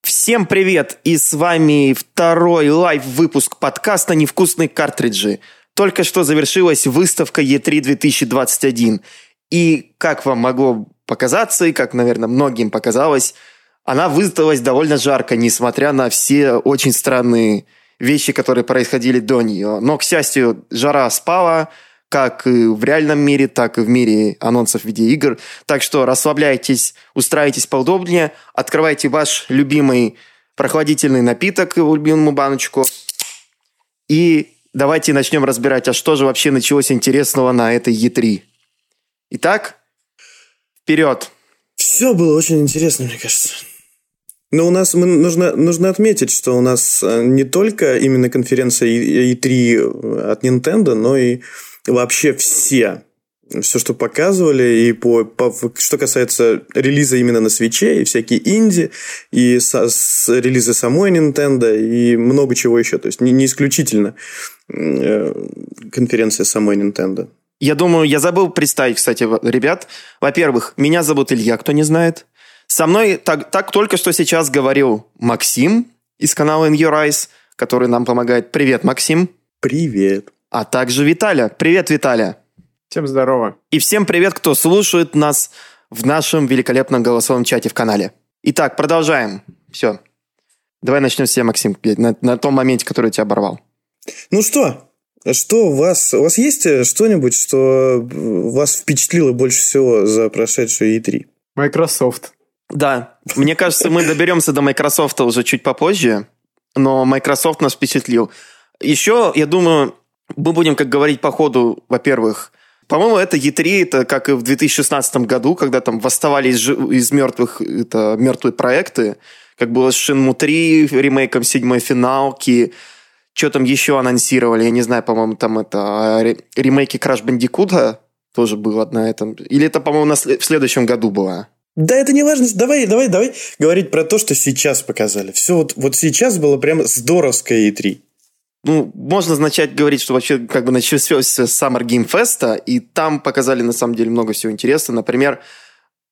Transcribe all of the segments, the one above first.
Всем привет! И с вами второй лайв-выпуск подкаста «Невкусные картриджи». Только что завершилась выставка E3 2021. И, как вам могло показаться, и как, наверное, многим показалось, она выставилась довольно жарко, несмотря на все очень странные вещи, которые происходили до нее. Но, к счастью, жара спала, как в реальном мире, так и в мире анонсов видеоигр. Так что расслабляйтесь, устраивайтесь поудобнее, открывайте ваш любимый прохладительный напиток, любимую баночку, и давайте начнем разбирать, а что же вообще началось интересного на этой E3. Итак, вперед! Все было очень интересно, мне кажется. Но у нас мы, нужно, нужно отметить, что у нас э, не только именно конференция E3 от Nintendo, но и вообще все все, что показывали, и по, по, что касается релиза именно на свече, и всякие инди, и со, с релиза самой Nintendo, и много чего еще. То есть не, не исключительно э, конференция самой Nintendo. Я думаю, я забыл представить, кстати, ребят. Во-первых, меня зовут Илья, кто не знает. Со мной так, так только что сейчас говорил Максим из канала In Your Eyes, который нам помогает. Привет, Максим. Привет а также Виталя. Привет, Виталя. Всем здорово. И всем привет, кто слушает нас в нашем великолепном голосовом чате в канале. Итак, продолжаем. Все. Давай начнем с тебя, Максим, на, на том моменте, который тебя оборвал. Ну что, что у вас, у вас есть что-нибудь, что вас впечатлило больше всего за прошедшую E3? Microsoft. Да, мне кажется, мы доберемся до Microsoft уже чуть попозже, но Microsoft нас впечатлил. Еще, я думаю, мы будем, как говорить по ходу, во-первых, по-моему, это E3, это как и в 2016 году, когда там восставали из, из мертвых это, мертвые проекты, как было с Shenmue 3, ремейком седьмой финалки, что там еще анонсировали, я не знаю, по-моему, там это а, ремейки Crash Bandicoot тоже было на этом. Или это, по-моему, в следующем году было. Да, это не важно. Давай, давай, давай говорить про то, что сейчас показали. Все вот, вот сейчас было прям здоровское E3 ну, можно начать говорить, что вообще как бы начался с Summer Game Fest, и там показали на самом деле много всего интересного. Например,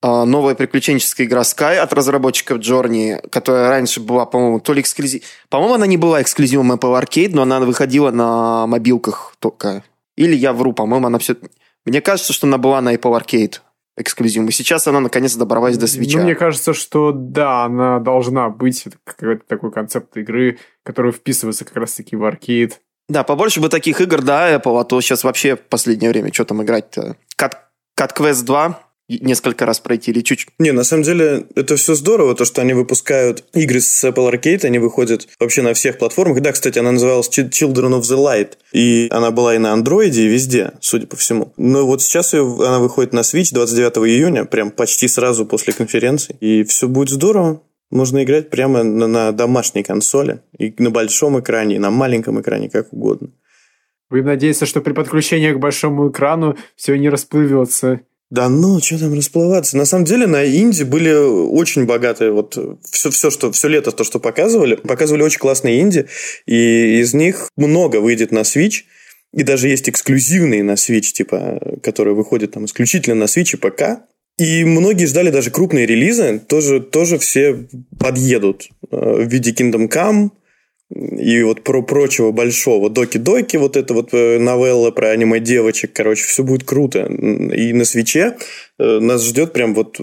а, новая приключенческая игра Sky от разработчиков Journey, которая раньше была, по-моему, то ли эксклюзив... По-моему, она не была эксклюзивом Apple Arcade, но она выходила на мобилках только. Или я вру, по-моему, она все... Мне кажется, что она была на Apple Arcade эксклюзивом. И сейчас она наконец добралась до свеча. Ну, мне кажется, что да, она должна быть какой-то такой концепт игры, который вписывается как раз-таки в аркейд. Да, побольше бы таких игр, да, Apple, а то сейчас вообще в последнее время что там играть-то? Cut, Cut Quest 2 несколько раз пройти или чуть-чуть. Не, на самом деле это все здорово, то, что они выпускают игры с Apple Arcade, они выходят вообще на всех платформах. Да, кстати, она называлась Children of the Light, и она была и на Android, и везде, судя по всему. Но вот сейчас она выходит на Switch 29 июня, прям почти сразу после конференции, и все будет здорово. Можно играть прямо на, на домашней консоли, и на большом экране, и на маленьком экране, как угодно. Будем надеяться, что при подключении к большому экрану все не расплывется да ну, что там расплываться. На самом деле на Инди были очень богатые, вот все, все, что, все лето то, что показывали. Показывали очень классные инди, и из них много выйдет на Switch. И даже есть эксклюзивные на Switch, типа, которые выходят там исключительно на Switch и ПК. И многие ждали даже крупные релизы, тоже, тоже все подъедут э, в виде Kingdom Come, и вот про прочего большого доки-доки, вот это вот э, новелла про аниме-девочек, короче, все будет круто. И на свече э, нас ждет прям вот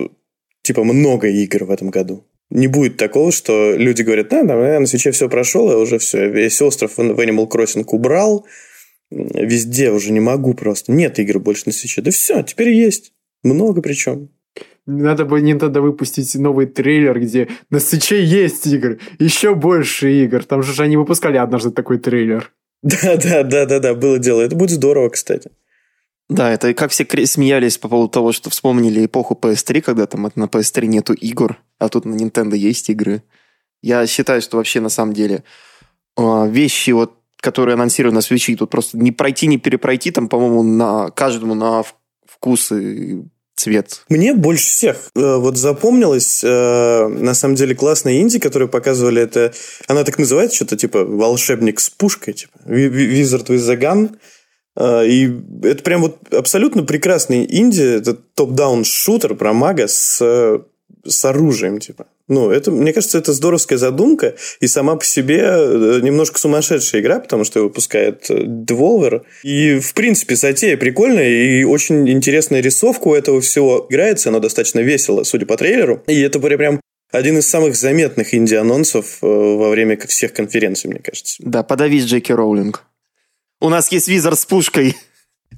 типа много игр в этом году. Не будет такого, что люди говорят, да, да, на свече все прошел, я уже все, весь остров в Animal Crossing убрал, везде уже не могу просто. Нет игр больше на свече. Да все, теперь есть. Много причем. Надо бы Nintendo выпустить новый трейлер, где на свече есть игр, еще больше игр. Там же они выпускали однажды такой трейлер. Да, да, да, да, да, было дело. Это будет здорово, кстати. Да, это как все смеялись по поводу того, что вспомнили эпоху PS3, когда там на PS3 нету игр, а тут на Nintendo есть игры. Я считаю, что вообще на самом деле а, вещи, вот, которые анонсированы на свече, тут просто не пройти, не перепройти, там, по-моему, на каждому на вкус и цвет. Мне больше всех э, вот запомнилось, э, на самом деле, классная инди, которую показывали, это, она так называется, что-то типа волшебник с пушкой, типа Wizard with the Gun. А, и это прям вот абсолютно прекрасный инди. Это топ-даун шутер про мага с, с оружием, типа. Ну, это, мне кажется, это здоровская задумка и сама по себе э, немножко сумасшедшая игра, потому что выпускает э, Devolver. И, в принципе, затея прикольная и очень интересная рисовка у этого всего играется. Она достаточно весело, судя по трейлеру. И это прям один из самых заметных инди-анонсов э, во время всех конференций, мне кажется. Да, подавись Джеки Роулинг. У нас есть визор с пушкой.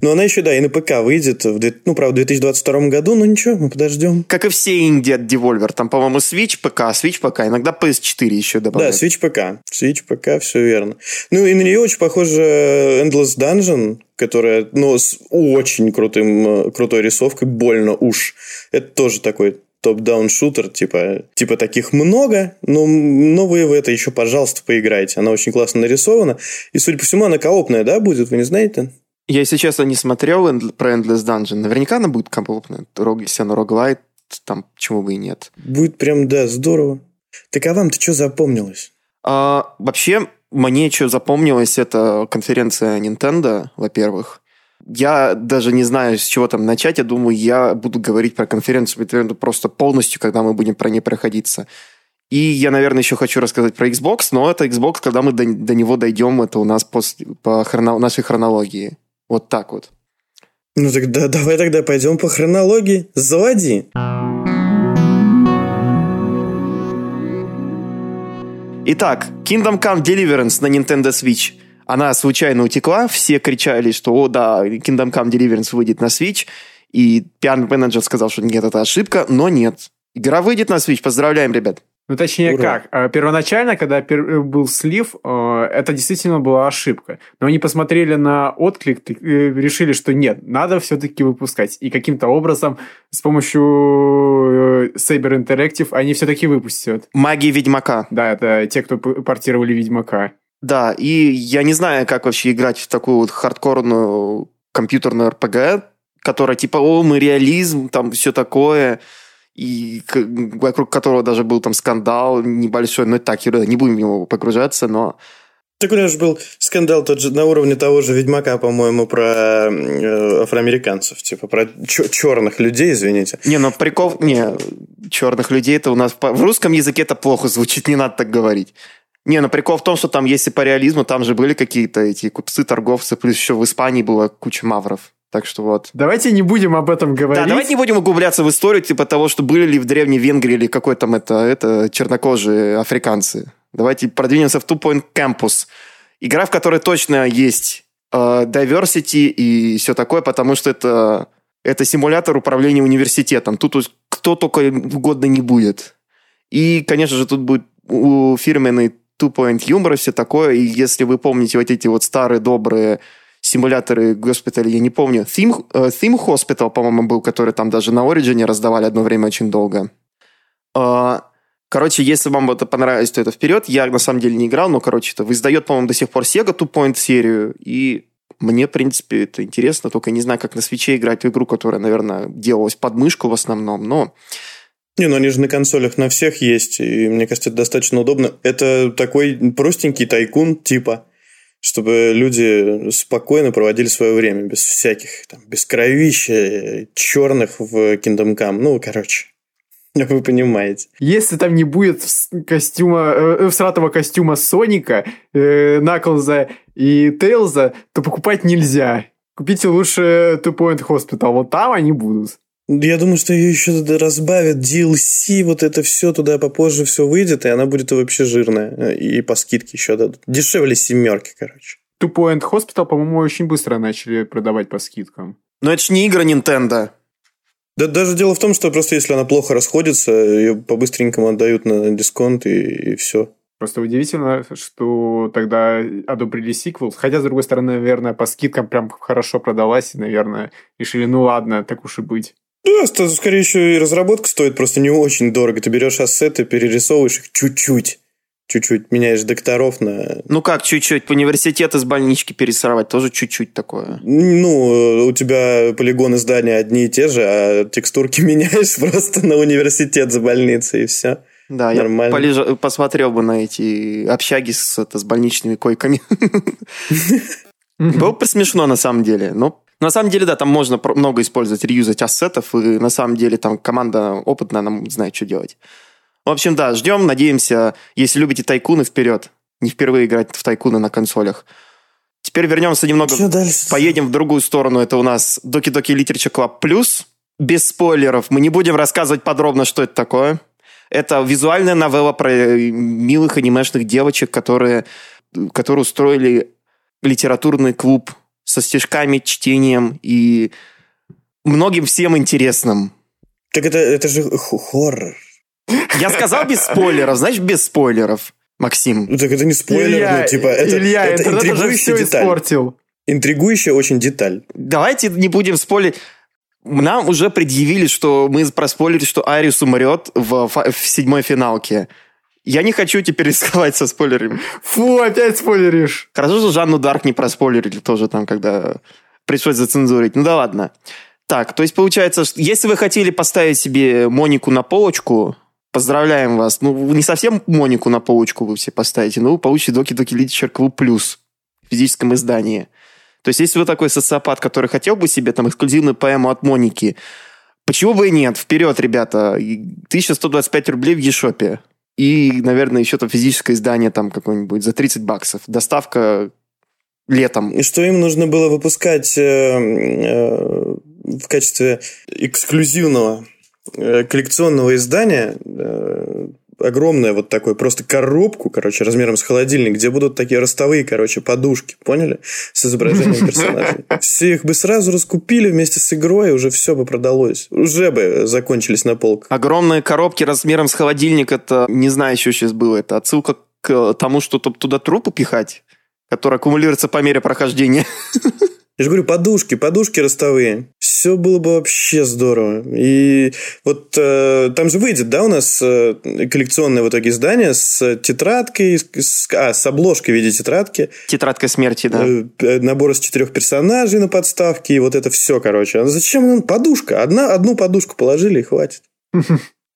Но она еще, да, и на ПК выйдет, в, ну, правда, в 2022 году, но ничего, мы подождем. Как и все инди от Devolver. Там, по-моему, Switch ПК, Switch ПК, иногда PS4 еще добавляют. Да, Switch ПК. Switch ПК, все верно. Ну, и на нее очень похоже Endless Dungeon, которая, ну, с очень крутым, крутой рисовкой, больно уж. Это тоже такой топ-даун шутер, типа, типа таких много, но, но вы в это еще, пожалуйста, поиграйте. Она очень классно нарисована. И, судя по всему, она коопная, да, будет, вы не знаете? Я, если честно, не смотрел про Endless Dungeon. Наверняка она будет коопная. Если она роглайт, там почему бы и нет. Будет прям, да, здорово. Так а вам-то что запомнилось? А, вообще, мне что запомнилось, это конференция Nintendo, во-первых я даже не знаю, с чего там начать. Я думаю, я буду говорить про конференцию Nintendo просто полностью, когда мы будем про ней проходиться. И я, наверное, еще хочу рассказать про Xbox, но это Xbox, когда мы до, до него дойдем, это у нас после, по хроно, нашей хронологии. Вот так вот. Ну тогда давай тогда пойдем по хронологии. Заводи. Итак, Kingdom Come Deliverance на Nintendo Switch – она случайно утекла, все кричали, что, о, да, Kingdom Come Deliverance выйдет на Switch, и пиар менеджер сказал, что нет, это ошибка, но нет. Игра выйдет на Switch, поздравляем, ребят. Ну, точнее, Ура. как? А, первоначально, когда э, был слив, э, это действительно была ошибка. Но они посмотрели на отклик и э, решили, что нет, надо все-таки выпускать. И каким-то образом с помощью Saber Interactive они все-таки выпустят. Магия Ведьмака. Да, это те, кто портировали Ведьмака. Да, и я не знаю, как вообще играть в такую вот хардкорную компьютерную РПГ, которая типа, о, мы реализм, там все такое, и вокруг которого даже был там скандал небольшой, но так, не будем в него погружаться, но... Так у нас же был скандал тот же на уровне того же Ведьмака, по-моему, про э, афроамериканцев, типа про черных людей, извините. Не, ну прикол, не, черных людей это у нас в русском языке это плохо звучит, не надо так говорить. Не, ну прикол в том, что там, если по реализму, там же были какие-то эти купцы, торговцы, плюс еще в Испании была куча мавров. Так что вот. Давайте не будем об этом говорить. Да, давайте не будем углубляться в историю, типа того, что были ли в Древней Венгрии или какой там это, это чернокожие африканцы. Давайте продвинемся в Two Point Campus. Игра, в которой точно есть э, diversity и все такое, потому что это, это симулятор управления университетом. Тут кто только угодно не будет. И, конечно же, тут будет у фирменный two-point юмор и все такое. И если вы помните вот эти вот старые добрые симуляторы госпиталя, я не помню. Theme, uh, Theme Hospital, по-моему, был, который там даже на Origin раздавали одно время очень долго. Uh, короче, если вам это понравилось, то это вперед. Я на самом деле не играл, но, короче, это издает, по-моему, до сих пор Sega Two Point серию. И мне, в принципе, это интересно, только не знаю, как на свече играть в игру, которая, наверное, делалась под мышку в основном, но не, ну они же на консолях на всех есть, и мне кажется, это достаточно удобно. Это такой простенький тайкун типа, чтобы люди спокойно проводили свое время, без всяких, там, без кровища черных в Kingdom Come. Ну, короче, вы понимаете. Если там не будет костюма, э, всратого костюма Соника, э, Наклза и Тейлза, то покупать нельзя. Купите лучше Two Point Hospital, вот там они будут. Я думаю, что ее еще разбавят DLC, вот это все туда попозже все выйдет, и она будет вообще жирная. И по скидке еще дадут. Дешевле семерки, короче. Two Point Hospital, по-моему, очень быстро начали продавать по скидкам. Но это ж не игра Nintendo. Да даже дело в том, что просто если она плохо расходится, ее по-быстренькому отдают на дисконт и, и все. Просто удивительно, что тогда одобрили сиквел. Хотя, с другой стороны, наверное, по скидкам прям хорошо продалась, и, наверное, решили, ну ладно, так уж и быть. Да, скорее еще и разработка стоит просто не очень дорого. Ты берешь ассеты, перерисовываешь их чуть-чуть. Чуть-чуть меняешь докторов на... Ну как чуть-чуть? По университет из больнички перерисовать тоже чуть-чуть такое. Ну, у тебя полигоны здания одни и те же, а текстурки меняешь просто на университет за больницей, и все. Да, Нормально. я полежа... посмотрел бы на эти общаги с, это, с больничными койками. Было бы смешно на самом деле. Но на самом деле, да, там можно много использовать, реюзать ассетов, и на самом деле там команда опытная, она знает, что делать. В общем, да, ждем, надеемся, если любите тайкуны, вперед. Не впервые играть в тайкуны на консолях. Теперь вернемся немного, поедем в другую сторону. Это у нас Doki Doki Literature Club Plus. Без спойлеров. Мы не будем рассказывать подробно, что это такое. Это визуальная новелла про милых анимешных девочек, которые, которые устроили литературный клуб со стишками, чтением и многим всем интересным. Так это, это же хоррор. Я сказал без спойлеров, значит, без спойлеров. Максим. Ну так это не спойлер, Илья, ну типа это, Илья, это, это интригующая все деталь. испортил. Интригующая очень деталь. Давайте не будем спойлерить. Нам уже предъявили, что мы проспойлерили, что Ариус умрет в, в седьмой финалке. Я не хочу теперь рисковать со спойлерами. Фу, опять спойлеришь. Хорошо, что Жанну Дарк не проспойлерили тоже там, когда пришлось зацензурить. Ну да ладно. Так, то есть получается, что если вы хотели поставить себе Монику на полочку, поздравляем вас. Ну, не совсем Монику на полочку вы все поставите, но вы получите Доки Доки Literature Club Plus в физическом издании. То есть, если вы такой социопат, который хотел бы себе там эксклюзивную поэму от Моники, почему бы и нет? Вперед, ребята. 1125 рублей в Ешопе. И, наверное, еще там физическое издание там какое-нибудь за 30 баксов. Доставка летом. И что им нужно было выпускать э, э, в качестве эксклюзивного э, коллекционного издания э, огромное вот такое, просто коробку, короче, размером с холодильник, где будут такие ростовые, короче, подушки, поняли? С изображением персонажей. Все их бы сразу раскупили вместе с игрой, уже все бы продалось. Уже бы закончились на полках. Огромные коробки размером с холодильник, это, не знаю, еще сейчас было, это отсылка к тому, что туда трупы пихать, которые аккумулируются по мере прохождения. Я же говорю, подушки, подушки ростовые. Все было бы вообще здорово. И вот э, там же выйдет, да, у нас э, коллекционное в итоге издание с тетрадкой, с, а, с обложкой в виде тетрадки. Тетрадка смерти, да. Э, набор из четырех персонажей на подставке, и вот это все, короче. А зачем нам подушка? Одна, одну подушку положили и хватит.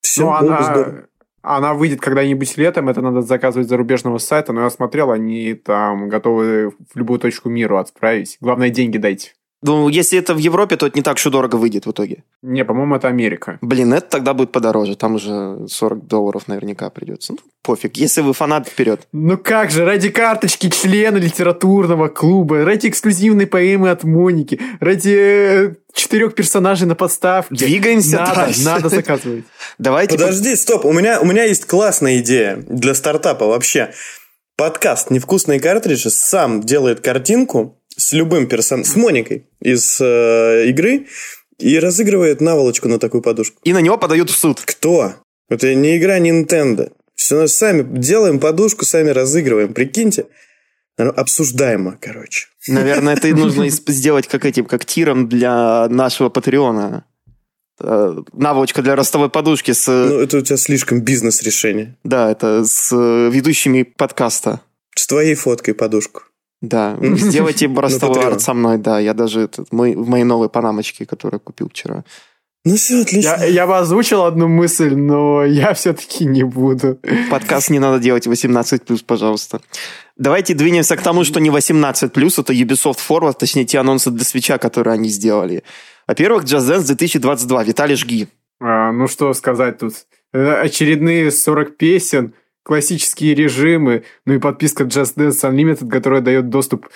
Все, Ну, было бы здорово. Она выйдет когда-нибудь летом, это надо заказывать зарубежного сайта, но я смотрел, они там готовы в любую точку мира отправить. Главное, деньги дайте. Ну, если это в Европе, то это не так и дорого выйдет в итоге. Не, по-моему, это Америка. Блин, это тогда будет подороже. Там уже 40 долларов наверняка придется. Ну, пофиг. Если вы фанат, вперед. Ну как же, ради карточки члена литературного клуба, ради эксклюзивной поэмы от Моники, ради э, четырех персонажей на подставке. Двигаемся надо, дальше. надо заказывать. Давайте... Подожди, стоп, у меня, у меня есть классная идея для стартапа вообще. Подкаст «Невкусные картриджи» сам делает картинку с любым персонажем, с Моникой из э, игры и разыгрывает наволочку на такую подушку. И на него подают в суд. Кто? Это не игра Nintendo. Все сами делаем подушку, сами разыгрываем. Прикиньте. Обсуждаемо, короче. Наверное, это и нужно сделать как этим, как тиром для нашего Патреона. Э, Наволочка для ростовой подушки с... Ну, это у тебя слишком бизнес-решение. Да, это с э, ведущими подкаста. С твоей фоткой подушку. Да, сделайте ростовой Patreon. арт со мной, да. Я даже этот, мой, в моей новой панамочке, которую купил вчера. Ну все, отлично. Я, я бы озвучил одну мысль, но я все-таки не буду. Подкаст не надо делать 18+, пожалуйста. Давайте двинемся к тому, что не 18+, это Ubisoft Forward, точнее, те анонсы для свеча, которые они сделали. Во-первых, Just Dance 2022. Виталий, жги. А, ну что сказать тут? Э, Очередные 40 песен, классические режимы, ну и подписка Just Dance Unlimited, которая дает доступ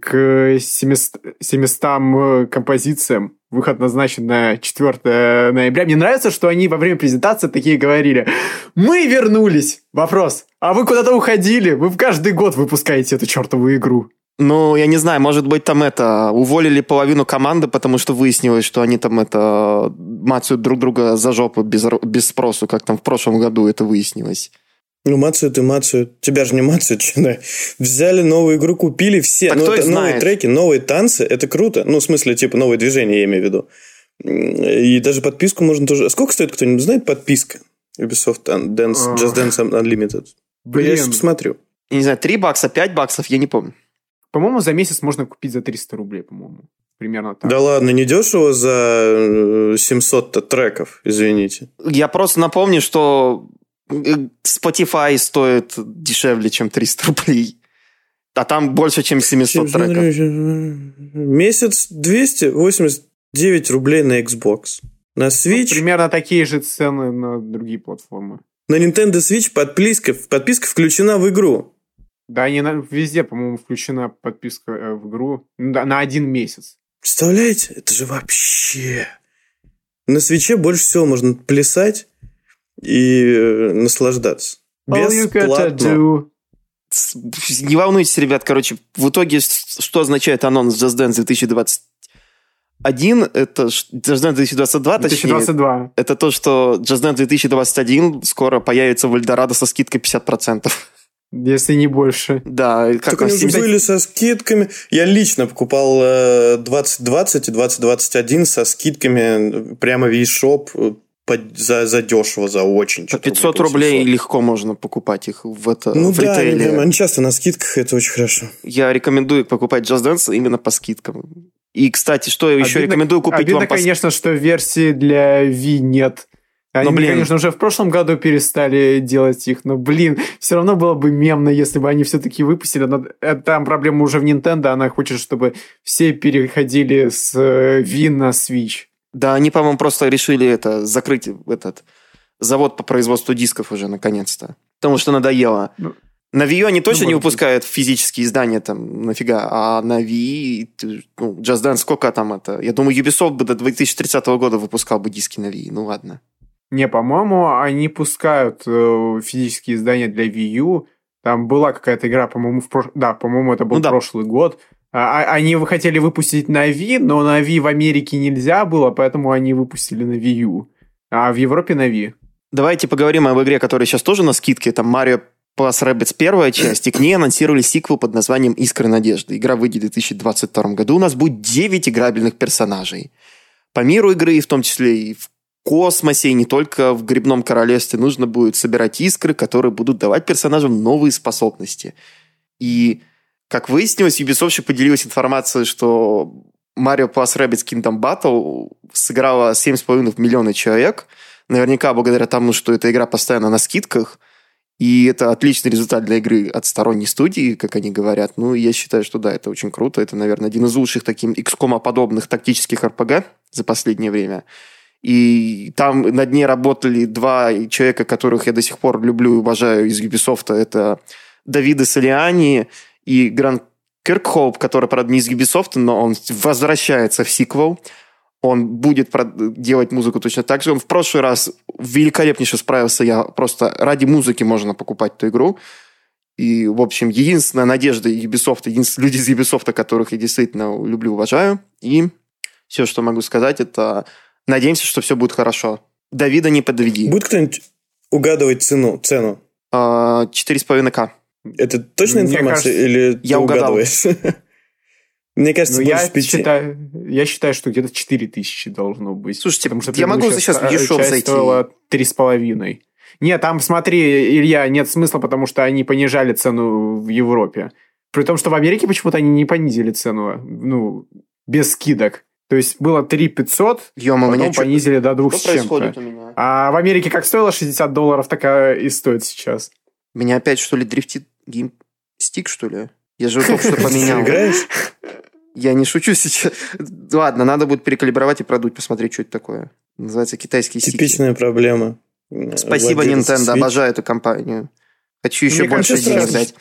к 700, 700 э, композициям. Выход назначен на 4 ноября. Мне нравится, что они во время презентации такие говорили. Мы вернулись! Вопрос. А вы куда-то уходили? Вы в каждый год выпускаете эту чертову игру. Ну, я не знаю, может быть, там это, уволили половину команды, потому что выяснилось, что они там это, мацают друг друга за жопу без, без спросу, как там в прошлом году это выяснилось. Ну, мацают и мацают. Тебя же не мацают. да. Взяли новую игру, купили все. Так ну, кто это новые треки, новые танцы. Это круто. Ну, в смысле, типа, новые движения, я имею в виду. И даже подписку можно тоже... Сколько стоит, кто-нибудь знает, подписка? Ubisoft Dance, А. Just Dance Unlimited. Я Блин, сейчас посмотрю. Я не знаю, 3 бакса, 5 баксов, я не помню. по-моему, за месяц можно купить за 300 рублей, по-моему. Примерно так. Да ладно, не дешево за э, 700 треков, извините. Я просто напомню, что э, Spotify стоит дешевле, чем 300 рублей. А там больше, чем 700 треков. Месяц 289 рублей на Xbox. На Switch... Ну, примерно такие же цены на другие платформы. На Nintendo Switch подписка, подписка включена в игру. Да, не на, везде, по-моему, включена подписка э, в игру да, на один месяц. Представляете? Это же вообще... На свече больше всего можно плясать и э, наслаждаться. Бесплатно. Не волнуйтесь, ребят, короче, в итоге что означает анонс Just Dance 2021? Это Just Dance 2022, 2022. точнее. Это то, что Just Dance 2021 скоро появится в Эльдорадо со скидкой 50%. Если не больше. Да. Как так они 70... уже были со скидками. Я лично покупал 2020 э, и 2021 со скидками прямо в eShop э, за, за дешево, за очень. По 500 рублей 700. легко можно покупать их в, это, ну, в да, ритейле. Они, они часто на скидках, это очень хорошо. Я рекомендую покупать Just Dance именно по скидкам. И, кстати, что я еще рекомендую купить обидно, вам по... конечно, что версии для Wii нет. Они, но, блин, конечно, уже в прошлом году перестали делать их, но, блин, все равно было бы мемно, если бы они все-таки выпустили. Но э, там проблема уже в Nintendo, она хочет, чтобы все переходили с э, Wii на Switch. Да, они, по-моему, просто решили это закрыть этот завод по производству дисков уже наконец-то. Потому что надоело. Ну, на Wii они точно ну, не выпускают физические издания там нафига, а на Wii, ну, Just Dance сколько там это? Я думаю, Ubisoft бы до 2030 года выпускал бы диски на Wii, ну ладно. Не, по-моему, они пускают э, физические издания для Wii U. Там была какая-то игра, по-моему, в прош... да, по-моему, это был ну, да. прошлый год. А, а, они хотели выпустить на Wii, но на Wii в Америке нельзя было, поэтому они выпустили на Wii U. А в Европе на Wii. Давайте поговорим об игре, которая сейчас тоже на скидке. Там Mario Plus Rabbids первая часть, и к ней анонсировали сиквел под названием «Искры надежды». Игра выйдет в 2022 году. У нас будет 9 играбельных персонажей. По миру игры, в том числе и в космосе, и не только в Грибном Королевстве, нужно будет собирать искры, которые будут давать персонажам новые способности. И, как выяснилось, Ubisoft поделилась информацией, что Mario Plus Rabbids Kingdom Battle сыграла 7,5 миллиона человек. Наверняка благодаря тому, что эта игра постоянно на скидках. И это отличный результат для игры от сторонней студии, как они говорят. Ну, я считаю, что да, это очень круто. Это, наверное, один из лучших таким XCOM-подобных тактических RPG за последнее время. И там над ней работали два человека, которых я до сих пор люблю и уважаю из Ubisoft. Это Давида Солиани и Грант Киркхоуп, который, правда, не из Ubisoft, но он возвращается в сиквел. Он будет делать музыку точно так же. Он в прошлый раз великолепнейше справился. Я просто ради музыки можно покупать эту игру. И, в общем, единственная надежда Ubisoft, единственные люди из Ubisoft, которых я действительно люблю, уважаю. И все, что могу сказать, это Надеемся, что все будет хорошо. Давида не подведи. Будет кто-нибудь угадывать цену? цену? 4,5к. Это точная Мне информация кажется, или я ты угадал. угадываешь? Мне кажется, ну, я, считаю, я считаю, что где-то 4 тысячи должно быть. Слушайте, потому что я могу сейчас в eShop зайти. стоила 3,5. Нет, там, смотри, Илья, нет смысла, потому что они понижали цену в Европе. При том, что в Америке почему-то они не понизили цену, ну, без скидок. То есть было 3 500, Ё-мо, потом меня понизили до 2 что с чем-то. А в Америке как стоило 60 долларов, так и стоит сейчас. Меня опять, что ли, дрифтит геймстик, что ли? Я же только что поменял. играешь? Я не шучу сейчас. Ладно, надо будет перекалибровать и продуть, посмотреть, что это такое. Называется китайский стик. Типичная проблема. Спасибо, Nintendo, обожаю эту компанию. Хочу еще больше денег дать.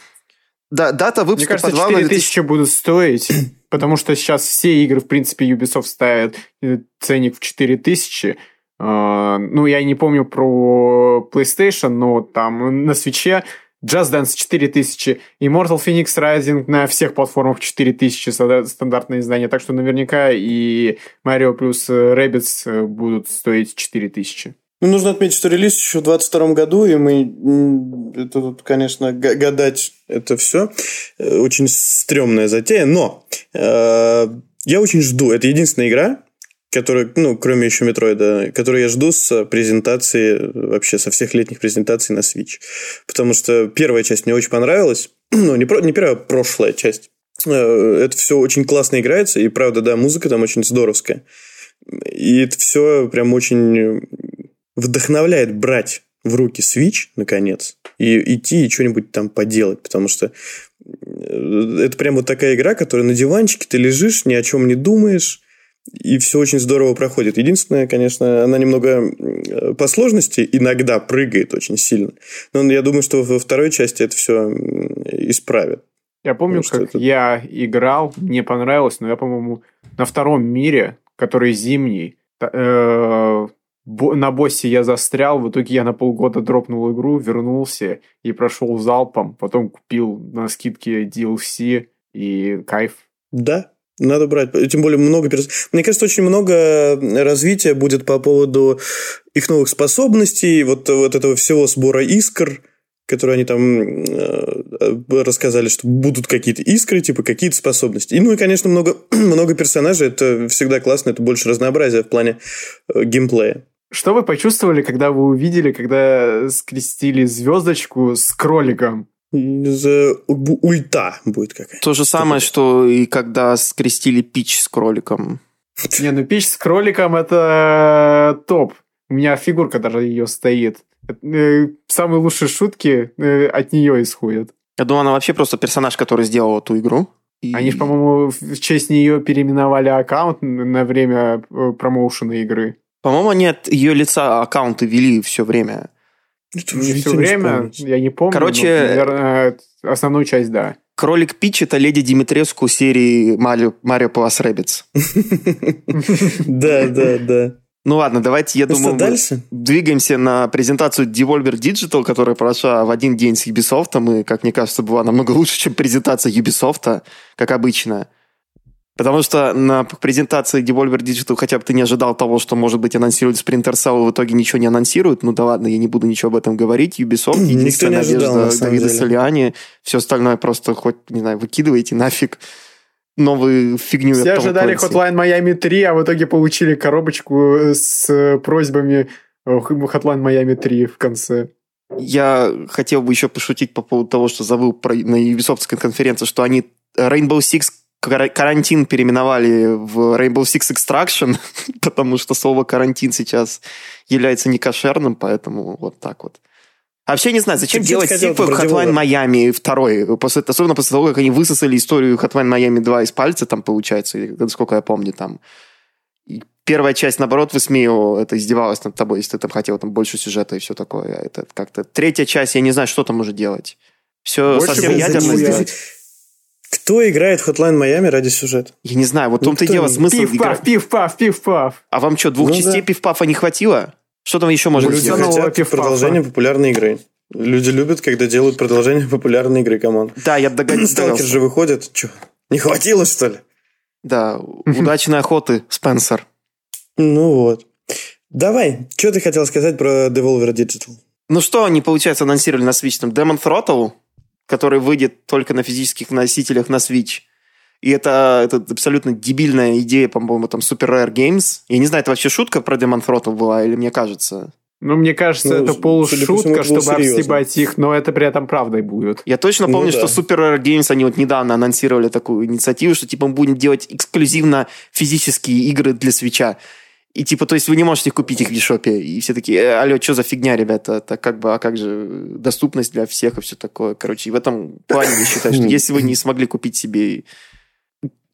Да, дата выпуска Мне кажется, 4 тысячи будут стоить, потому что сейчас все игры, в принципе, Ubisoft ставят ценник в 4 тысячи. Uh, ну, я не помню про PlayStation, но там на свече Just Dance 4000, Immortal Phoenix Rising на всех платформах 4000 стандартное издание, так что наверняка и Mario плюс Rabbids э, будут стоить 4000. Ну, нужно отметить, что релиз еще в 2022 году, и мы, это тут, конечно, гадать это все э, очень стрёмная затея, но э, я очень жду. Это единственная игра, которая, ну, кроме еще Метроида, которую я жду с презентации, вообще со всех летних презентаций на Switch. Потому что первая часть мне очень понравилась. Ну, не, про, не первая, а прошлая часть. Э, это все очень классно играется, и правда, да, музыка там очень здоровская. И это все прям очень вдохновляет брать в руки Switch, наконец, и идти и что-нибудь там поделать, потому что э, это прям вот такая игра, которая на диванчике, ты лежишь, ни о чем не думаешь, и все очень здорово проходит. Единственное, конечно, она немного по сложности иногда прыгает очень сильно. Но я думаю, что во второй части это все исправят. Я помню, как это... я играл, мне понравилось, но я, по-моему, на втором мире, который зимний, э, на боссе я застрял, в итоге я на полгода дропнул игру, вернулся и прошел залпом, потом купил на скидке DLC и кайф. Да, надо брать. Тем более много перс... Мне кажется, очень много развития будет по поводу их новых способностей, вот, вот этого всего сбора искр, которые они там э, рассказали, что будут какие-то искры, типа какие-то способности. И, ну и, конечно, много, много персонажей. Это всегда классно, это больше разнообразия в плане э, геймплея. Что вы почувствовали, когда вы увидели, когда скрестили звездочку с кроликом? За ульта будет какая-то. То же самое, что и когда скрестили пич с кроликом. Не, ну пич с кроликом это топ. У меня фигурка даже ее стоит. Э, самые лучшие шутки э, от нее исходят. Я думаю, она вообще просто персонаж, который сделал эту игру. И... Они, по-моему, в честь нее переименовали аккаунт на время э, промоушена игры. По-моему, они от ее лица аккаунты вели все время. Это не все время, я не помню. Короче, но, наверное, основную часть, да. Кролик Пич – это леди Димитреску серии Марио, Plus Rabbids. Да, да, да. Ну ладно, давайте, я ну думаю, дальше? двигаемся на презентацию Devolver Digital, которая прошла в один день с Ubisoft, и, как мне кажется, была намного лучше, чем презентация Ubisoft, как обычно. Потому что на презентации Devolver Digital хотя бы ты не ожидал того, что, может быть, анонсируют Sprinter Cell, и в итоге ничего не анонсируют. Ну да ладно, я не буду ничего об этом говорить. Ubisoft, единственная надежда Давида Солиани. Все остальное просто хоть, не знаю, выкидывайте нафиг новую фигню. Все ожидали Hotline Miami 3, а в итоге получили коробочку с просьбами Hotline Miami 3 в конце. Я хотел бы еще пошутить по поводу того, что забыл про, на Ubisoft конференции, что они Rainbow Six карантин переименовали в Rainbow Six Extraction, потому что слово карантин сейчас является некошерным, поэтому вот так вот. А вообще не знаю, зачем Чем делать сиквел Hotline Miami второй, после, особенно после того, как они высосали историю Hotline Miami 2 из пальца, там получается, насколько я помню, там и первая часть, наоборот, высмеивала, это издевалась над тобой, если ты там хотел там больше сюжета и все такое. Это как-то... Третья часть, я не знаю, что там может делать. Все больше совсем ядерно сделать. Кто играет в Hotline Miami ради сюжета? Я не знаю, вот в том-то и дело, смысл пиф играть. Пиф-паф, пиф-паф. А вам что, двух ну, частей да. пиф-пафа не хватило? Что там еще можно Люди сделать? хотят пиф продолжение популярной игры. Люди любят, когда делают продолжение популярной игры команд. Да, я догадался. Сталкер же выходит. Что, не хватило, что ли? Да, удачной охоты, Спенсер. Ну вот. Давай, что ты хотел сказать про Devolver Digital? Ну что они, получается, анонсировали на Switch? Там Demon Throttle, который выйдет только на физических носителях на Switch. И это, это абсолютно дебильная идея, по-моему, там Super Rare Games. Я не знаю, это вообще шутка про Demon Throttle была, или мне кажется? Ну, мне кажется, ну, это полушутка, чтобы обстебать их, но это при этом правдой будет. Я точно помню, ну, да. что Super Rare Games, они вот недавно анонсировали такую инициативу, что типа мы будем делать эксклюзивно физические игры для свеча. И типа, то есть вы не можете купить их в eShop. И все такие, э, алло, что за фигня, ребята? Это как бы, а как же доступность для всех и все такое. Короче, и в этом плане я считаю, что если вы не смогли купить себе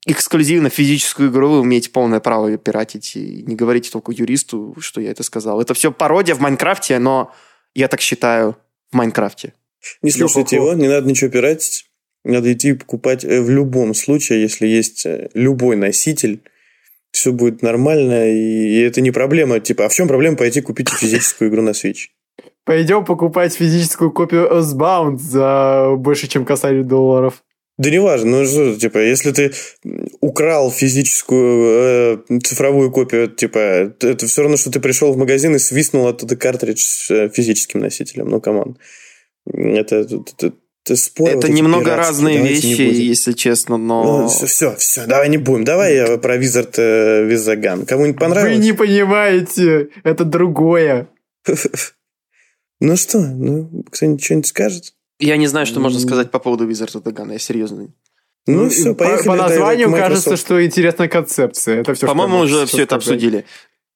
эксклюзивно физическую игру, вы имеете полное право ее пиратить. И не говорите только юристу, что я это сказал. Это все пародия в Майнкрафте, но я так считаю в Майнкрафте. Не слушайте его, не надо ничего пиратить. Надо идти покупать э, в любом случае, если есть э, любой носитель, все будет нормально, и это не проблема. Типа, а в чем проблема пойти купить физическую игру на Switch? Пойдем покупать физическую копию Earthbound за больше, чем косарь долларов. Да не важно, ну что, типа, если ты украл физическую э, цифровую копию, типа, это все равно, что ты пришел в магазин и свистнул оттуда картридж с э, физическим носителем. Ну, come on. Это, это, это, это спор. Это вот немного разные вещи, если честно, но... Ну, все, все, все, давай не будем. Давай я про Wizard Визаган. Кому-нибудь понравилось? Вы не понимаете, это другое. Ну что, ну, кто-нибудь что-нибудь скажет? Я не знаю, что можно сказать по поводу Wizard of the Gun, я серьезно. Ну, ну все, поехали. По, по названию кажется, что интересная концепция. Это все, По-моему, уже все это обсудили.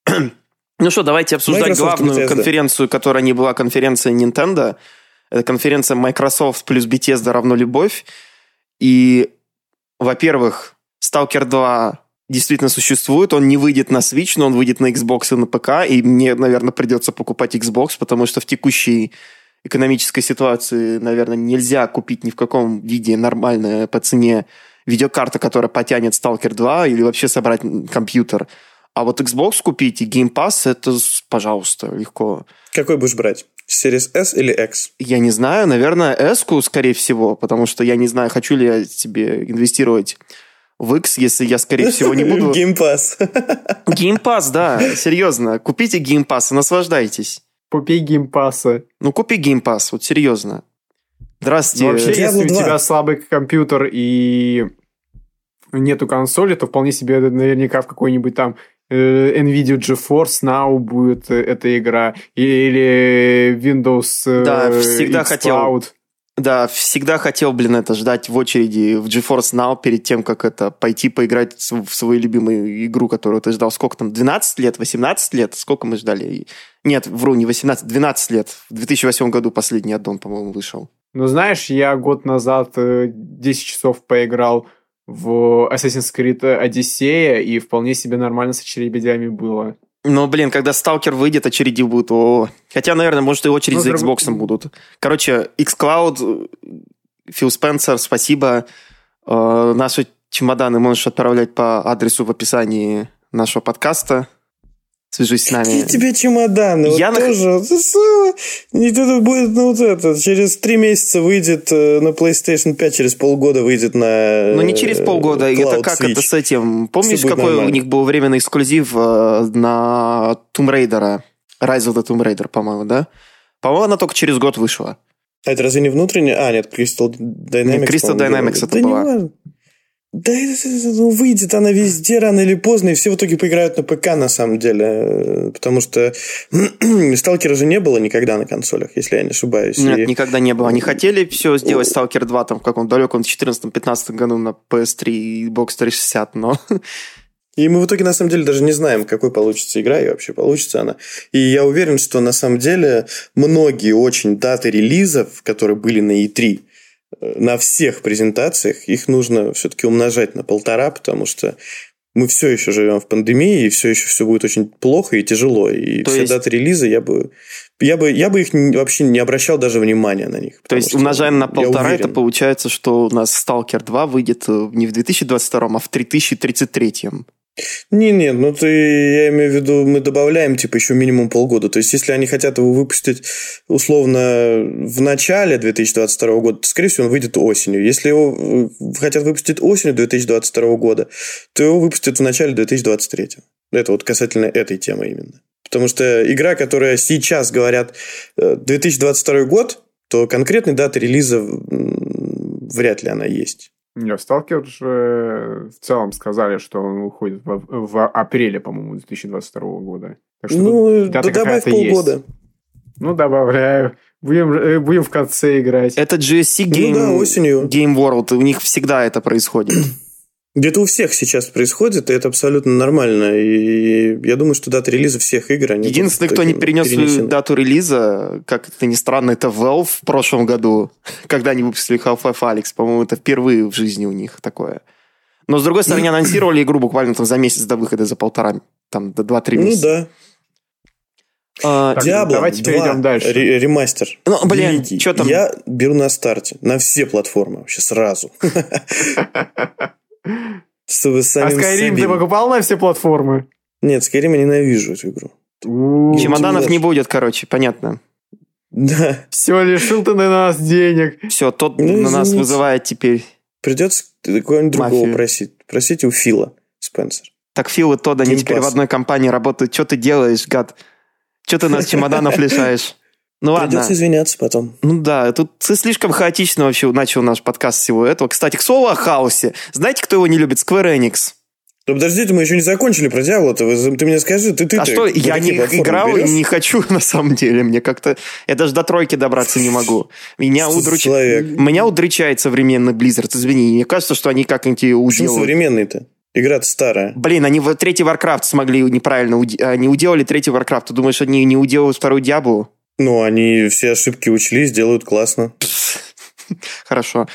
ну что, давайте обсуждать Microsoft главную конференцию, которая не была конференцией Nintendo. Это конференция Microsoft плюс Bethesda равно любовь. И, во-первых, Stalker 2 действительно существует, он не выйдет на Switch, но он выйдет на Xbox и на ПК, и мне, наверное, придется покупать Xbox, потому что в текущей экономической ситуации, наверное, нельзя купить ни в каком виде нормальная по цене видеокарта, которая потянет Stalker 2 или вообще собрать компьютер. А вот Xbox купить и Game Pass, это, пожалуйста, легко. Какой будешь брать? Series S или X? Я не знаю, наверное, S, скорее всего, потому что я не знаю, хочу ли я тебе инвестировать в X, если я, скорее всего, не буду... Game Pass. Game Pass, да, серьезно. Купите Game Pass и наслаждайтесь. Купи геймпасы. Ну, купи Game Pass, вот серьезно. Здравствуйте. Вообще, Diablo если у 2. тебя слабый компьютер и нету консоли, то вполне себе наверняка в какой-нибудь там NVIDIA GeForce Now будет э, эта игра. Или Windows э, Да, всегда X хотел. Cloud. Да, всегда хотел, блин, это ждать в очереди в GeForce Now перед тем, как это пойти поиграть в свою любимую игру, которую ты ждал сколько там, 12 лет, 18 лет? Сколько мы ждали? Нет, вру, не 18, 12 лет. В 2008 году последний аддон, по-моему, вышел. Ну, знаешь, я год назад э, 10 часов поиграл в Assassin's Creed Odyssey, и вполне себе нормально с очередями было. Но, блин, когда Сталкер выйдет, очереди будут. О, Хотя, наверное, может, и очередь Ну, за с друг- Xbox будут. Короче, xCloud, Фил Спенсер, спасибо. Э, Наши чемоданы можешь отправлять по адресу в описании нашего подкаста. Свяжись с нами. Какие тебе чемоданы? Вот Я нах- тоже. вот это- это будет, ну, вот это. Через три месяца выйдет э, на PlayStation 5, через полгода выйдет на Ну, не через э, полгода. Это Cloud как Switch. это с этим? Помнишь, какой у нормально. них был временный эксклюзив э, на Tomb Raider? Rise of the Tomb Raider, по-моему, да? По-моему, она только через год вышла. А это разве не внутренняя? А, нет, Crystal Dynamics. Нет, Crystal Dynamics это да не была. важно. Да ну, выйдет она везде рано или поздно, и все в итоге поиграют на ПК на самом деле. Потому что Сталкера же не было никогда на консолях, если я не ошибаюсь. Нет, И- никогда не было. Они хотели все сделать Stalker 2 там в каком далеком 14-15 году на PS3 и Xbox 360, но И мы в итоге, на самом деле, даже не знаем, какой получится игра и вообще получится она. И я уверен, что на самом деле многие очень даты релизов, которые были на E3, э, на всех презентациях, их нужно все-таки умножать на полтора, потому что мы все еще живем в пандемии, и все еще все будет очень плохо и тяжело. И То все есть- даты релиза я бы, я бы, я бы их вообще не обращал даже внимания на них. то есть умножаем на полтора, это получается, что у нас Stalker 2 выйдет э, не в 2022, а в 3033. Не, не, ну ты, я имею в виду, мы добавляем типа еще минимум полгода. То есть, если они хотят его выпустить условно в начале 2022 года, то, скорее всего, он выйдет осенью. Если его э, хотят выпустить осенью 2022 года, то его выпустят в начале 2023. Это вот касательно этой темы именно. Потому что игра, которая сейчас говорят э, 2022 год, то конкретной даты релиза вряд ли она есть. Нет, Сталкер же в целом сказали, что он выходит в, в апреле, по-моему, 2022 года. Так что Ну, тут дата да добавь какая-то есть. полгода. Ну, добавляю. Будем, э, будем в конце играть. Это GSC Game, Ну да, осенью. Game World, у них всегда это происходит. Где-то у всех сейчас происходит, и это абсолютно нормально. И я думаю, что дата релиза всех игр... Они Единственный, кто не перенес свою перенесены. дату релиза, как это ни странно, это Valve в прошлом году, когда они выпустили Half-Life Alyx. По-моему, это впервые в жизни у них такое. Но, с другой стороны, анонсировали игру буквально там за месяц до выхода, за полтора, там, до 2-3 Ну месяца. да. А, Так, Диабло давайте 2, перейдем дальше. ре- ремастер. Ну, блин, Великий. чё там? Я беру на старте. На все платформы вообще сразу. А самим Skyrim ты покупал на все платформы? Нет, Skyrim я ненавижу эту игру. У, Чемоданов не будет, короче, понятно. Да. Все, лишил ты на нас денег. Все, тот Ну, на нас вызывает теперь... Придется кого-нибудь другого просить. Просите у Фила Спенсер. Так Фил и Тодд, они Game теперь в одной компании работают. Что ты делаешь, гад? Что ты нас чемоданов лишаешь? Ну ладно. Придется извиняться потом. Ну да, тут ты слишком хаотично вообще начал наш подкаст всего этого. Кстати, к слову о хаосе. Знаете, кто его не любит? Square Enix. Ну подождите, мы еще не закончили про Диабло. Ты, ты мне скажи, ты ты а что, я не играл и не хочу, на самом деле. Мне как-то... Я даже до тройки добраться не могу. Меня, удруч... Меня удручает современный Blizzard, извини. Мне кажется, что они как-нибудь ее Почему уделают. современный-то? Игра-то старая. Блин, они в третий Warcraft смогли неправильно... уде- Они уделали третий Warcraft. Ты думаешь, они не уделают вторую Диаблу? Ну, они все ошибки учли, сделают классно. Хорошо.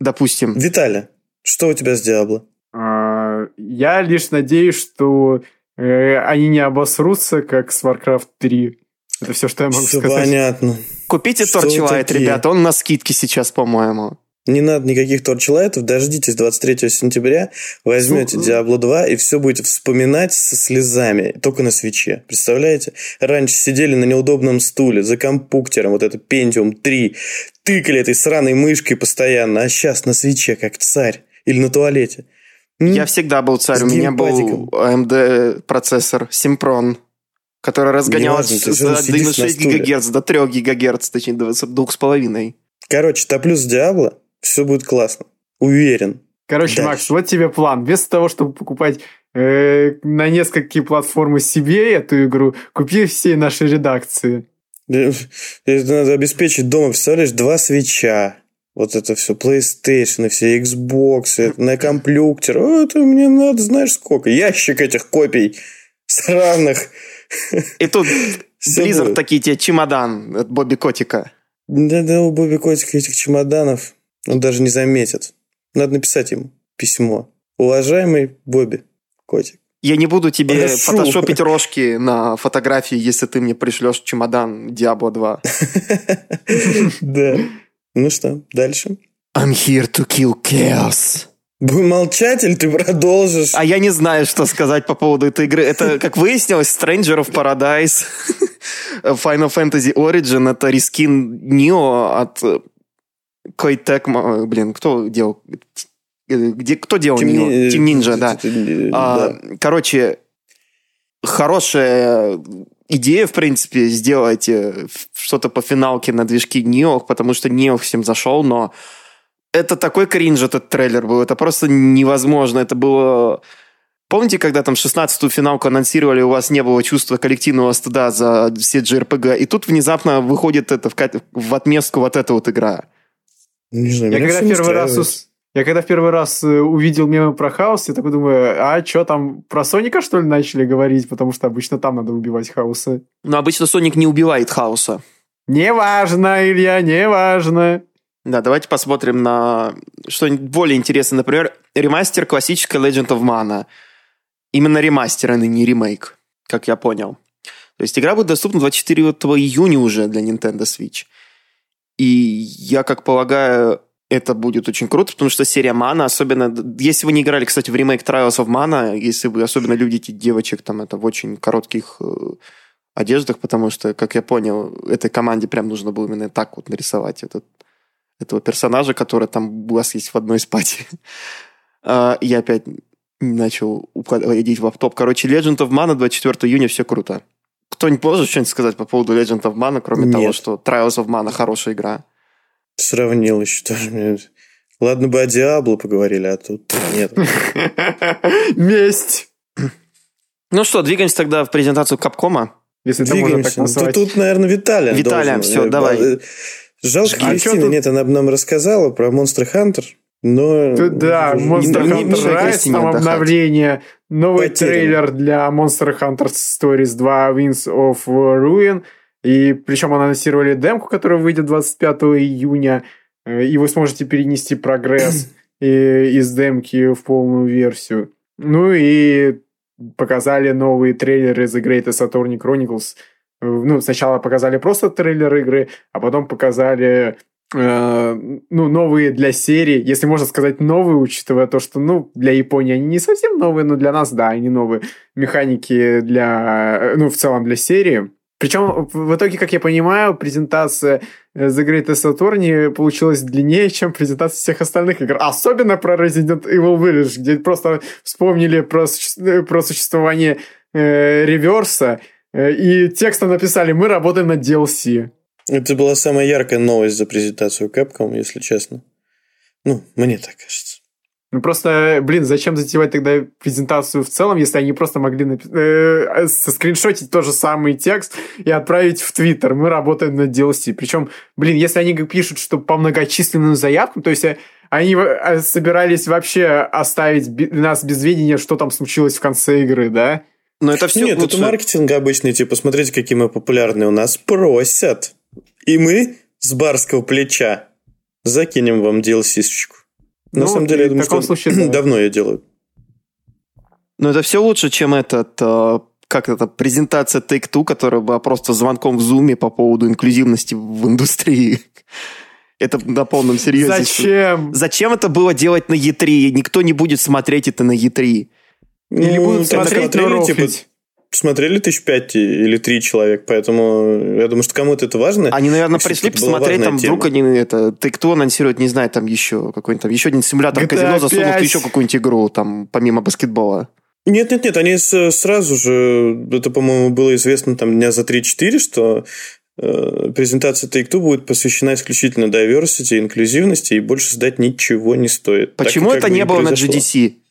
Допустим. Виталя, что у тебя с Диабло? А, я лишь надеюсь, что э, они не обосрутся, как с Warcraft 3. Это все, что я могу Все сказать. понятно. Купите Torchlight, ребята, он на скидке сейчас, по-моему. Не надо никаких торчлайтов, дождитесь 23 сентября, возьмете Слушай, Diablo 2 и все будете вспоминать со слезами, только на свече. Представляете? Раньше сидели на неудобном стуле за компьютером, вот это Pentium 3, тыкали этой сраной мышкой постоянно, а сейчас на свече, как царь. Или на туалете. М? Я всегда был царь, С у меня был геймпадиком. AMD процессор Симпрон, который ты за же сидишь на 1,6 стуле. ГГц до 3 ГГц, точнее, до 2,5. Короче, топлю с Диабло, все будет классно. Уверен. Короче, Дальше. Макс, вот тебе план. Вместо того, чтобы покупать э, на несколько платформы себе эту игру, купи всей нашей редакции. Э, Это надо обеспечить дома, представляешь, два свеча. Вот это все, PlayStation, все Xbox, это на компьютер. О, Это мне надо, знаешь, сколько? Ящик этих копий сраных. И тут Blizzard такие тебе чемодан от Бобби Котика. Да-да, у Бобби Котика этих чемоданов он даже не заметит. Надо написать ему письмо. Уважаемый Бобби Котик. Я не буду тебе Прошу. фотошопить рожки на фотографии, если ты мне пришлешь чемодан Diablo 2. Да. Ну что, дальше? I'm here to kill chaos. Будем молчать или ты продолжишь? А я не знаю, что сказать по поводу этой игры. Это, как выяснилось, Stranger of Paradise, Final Fantasy Origin, это рискин Нио от э, Koei Tecmo. Блин, кто делал? Э, Где, кто делал Team Нио? Ni- Team Ninja, да. э, А, да. Короче, хорошая идея, в принципе, сделать э, что-то по финалке на движке Нио, потому что Нио всем зашел, но это такой кринж этот трейлер был, это просто невозможно. Это было... Помните, когда там 16-ю финалку анонсировали, у вас не было чувства коллективного стыда за все JRPG, и тут внезапно выходит это в, в отместку вот эта вот игра. Не знаю, Я когда первый раз ус- я когда в первый раз увидел мемы про хаос, я такой думаю, а что там, про Соника, что ли, начали говорить? Потому что обычно там надо убивать хаоса. Но обычно Соник не убивает хаоса. Неважно, Илья, неважно. Да, давайте посмотрим на что-нибудь более интересное. Например, ремастер классической Legend of Mana. Именно ремастер, а не ремейк, как я понял. То есть игра будет доступна 24 июня уже для Nintendo Switch. И я, как полагаю, это будет очень круто, потому что серия Mana, особенно... Если вы не играли, кстати, в ремейк Trials of Mana, если вы особенно любите девочек, там это в очень коротких э, одеждах, потому что, как я понял, этой команде прям нужно было именно так вот нарисовать этот этого персонажа, который там у вас есть в одной из пати. А, Я опять начал уходить в топ. Короче, Legend of Mana 24 июня, все круто. Кто-нибудь может что-нибудь сказать по поводу Legend of Mana, кроме Нет. того, что Trials of Mana хорошая игра? Сравнил еще тоже. Ладно бы о Диабло поговорили, а тут нет. Месть. Ну что, двигаемся тогда в презентацию Капкома. Если Двигаемся. Ну, назвать. Тут, наверное, Виталия Виталия, должен. всё, Э, давай. э, Жалко, А Кристина чё тут- нет, она бы нам рассказала про Monster Hunter, но... Тут, да, Monster не Hunter Rise, там обновление, новый Потеряно. трейлер для Monster Hunter Stories 2 Winds of Ruin, и причем анонсировали демку, которая выйдет 25 июня, э, и вы сможете перенести прогресс из демки в полную версию. Ну и показали новые трейлеры The Greatest Attorney Chronicles. Э, Ну, сначала показали просто трейлер игры, а потом показали ну, новые для серии, если можно сказать новые, учитывая то, что, ну, для Японии они не совсем новые, но для нас, да, они новые. Механики для, э, ну, в целом для серии. Причем, в итоге, как я понимаю, презентация э, The Greatest Attorney получилась длиннее, чем презентация всех остальных игр. Особенно про Resident Evil Village, где просто вспомнили про, суще- э, про существование э, реверса, э, и текстом написали «Мы работаем над DLC». Это была самая яркая новость за презентацию Capcom, если честно. Ну, мне так кажется. Ну просто, блин, зачем затевать тогда презентацию в целом, если они просто могли напи- э, соскриншотить тот же самый текст и отправить в Твиттер. Мы работаем над DLC. Причем, блин, если они пишут, что по многочисленным заявкам, то есть э, они э, собирались вообще оставить нас без ведения, что там случилось в конце игры, да? Но это все Нет, лучше. это маркетинг обычный, типа, смотрите, какие мы популярные. У нас просят. И мы с барского плеча закинем вам DLC-шечку. На Ну, самом деле, я думаю, что случае, да. давно ее делают. Но это все лучше, чем этот, э, как это, презентация Take-Two, которая была просто звонком в зуме по поводу инклюзивности в индустрии. Это на полном серьезе. Зачем? Зачем это было делать на E3? Никто не будет смотреть это на E3. Или Ну, будут смотреть, но типа? Смотрели тысяч пять или три человек, поэтому я думаю, что кому-то это важно. Они, наверное, пришли посмотреть, там вдруг тема. они это Take-Two анонсируют, не знаю, там еще какой-нибудь там еще один симулятор GTA казино засунут 5. еще какую-нибудь игру, там, помимо баскетбола. Нет, нет, нет, они сразу же, это, по-моему, было известно там дня за 3-4, что э, презентация Take-Two будет посвящена исключительно diversity, инклюзивности, и больше сдать ничего не стоит. Так Почему и как это не и было на. GDC?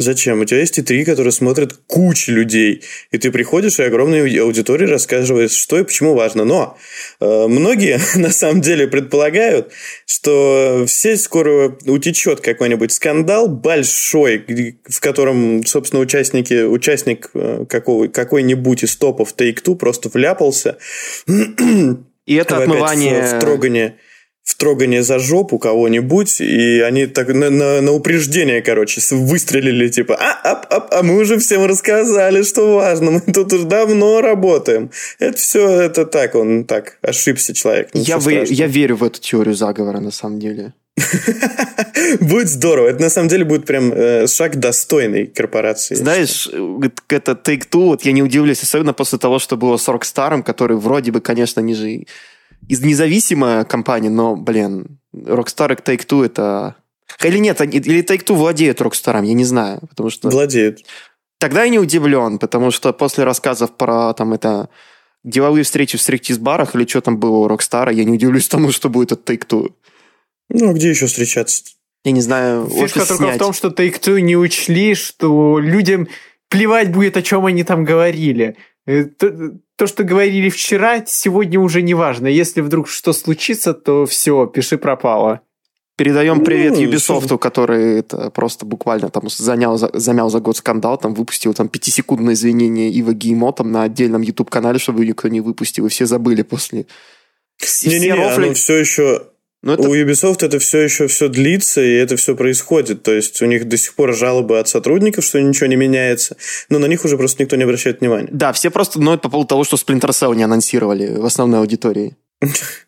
Зачем? У тебя есть и три, которые смотрят куча людей. И ты приходишь и огромной аудитории рассказываешь, что и почему важно. Но э, многие на самом деле предполагают, что в сеть скоро утечет какой-нибудь скандал большой, в котором, собственно, участники, участник э, какого, какой-нибудь из топов Take-Two просто вляпался И это в опять отмывание... в, в трогание в трогание за жопу кого-нибудь, и они так на, на, на упреждение, короче, выстрелили, типа, а, а, а, а мы уже всем рассказали, что важно, мы тут уже давно работаем. Это все, это так, он так, ошибся человек. Я, вы- я верю в эту теорию заговора, на самом деле. Будет здорово, это на самом деле будет прям э, шаг достойной корпорации. Знаешь, это Take-Two, вот я не удивлюсь, особенно после того, что было с Rockstar, который вроде бы, конечно, не же из независимая компания, но, блин, Rockstar и Take-Two это... Или нет, они- или Take-Two владеют Rockstar, я не знаю, потому что... Владеют. Тогда я не удивлен, потому что после рассказов про там это деловые встречи в стриптиз-барах или что там было у Rockstar, я не удивлюсь тому, что будет от Take-Two. Ну, а где еще встречаться? Я не знаю, Фишка только снять. в том, что Take-Two не учли, что людям плевать будет, о чем они там говорили. Э, То, то, что говорили вчера, сегодня уже не важно. Если вдруг что случится, то все, пиши пропало. Передаем Ну, привет что- Ubisoft, который это просто буквально там занял, за- замял за год скандал, там выпустил там пятисекундное извинение Ива Геймо там на отдельном YouTube-канале, чтобы никто не выпустил, и все забыли после. Все Не-не-не, рофли- оно все еще Ну, это У Ubisoft это все еще все длится, и это все происходит. То есть у них до сих пор жалобы от сотрудников, что ничего не меняется, но на них уже просто никто не обращает внимания. Да, все просто ноют по поводу того, что Splinter Cell не анонсировали в основной аудитории.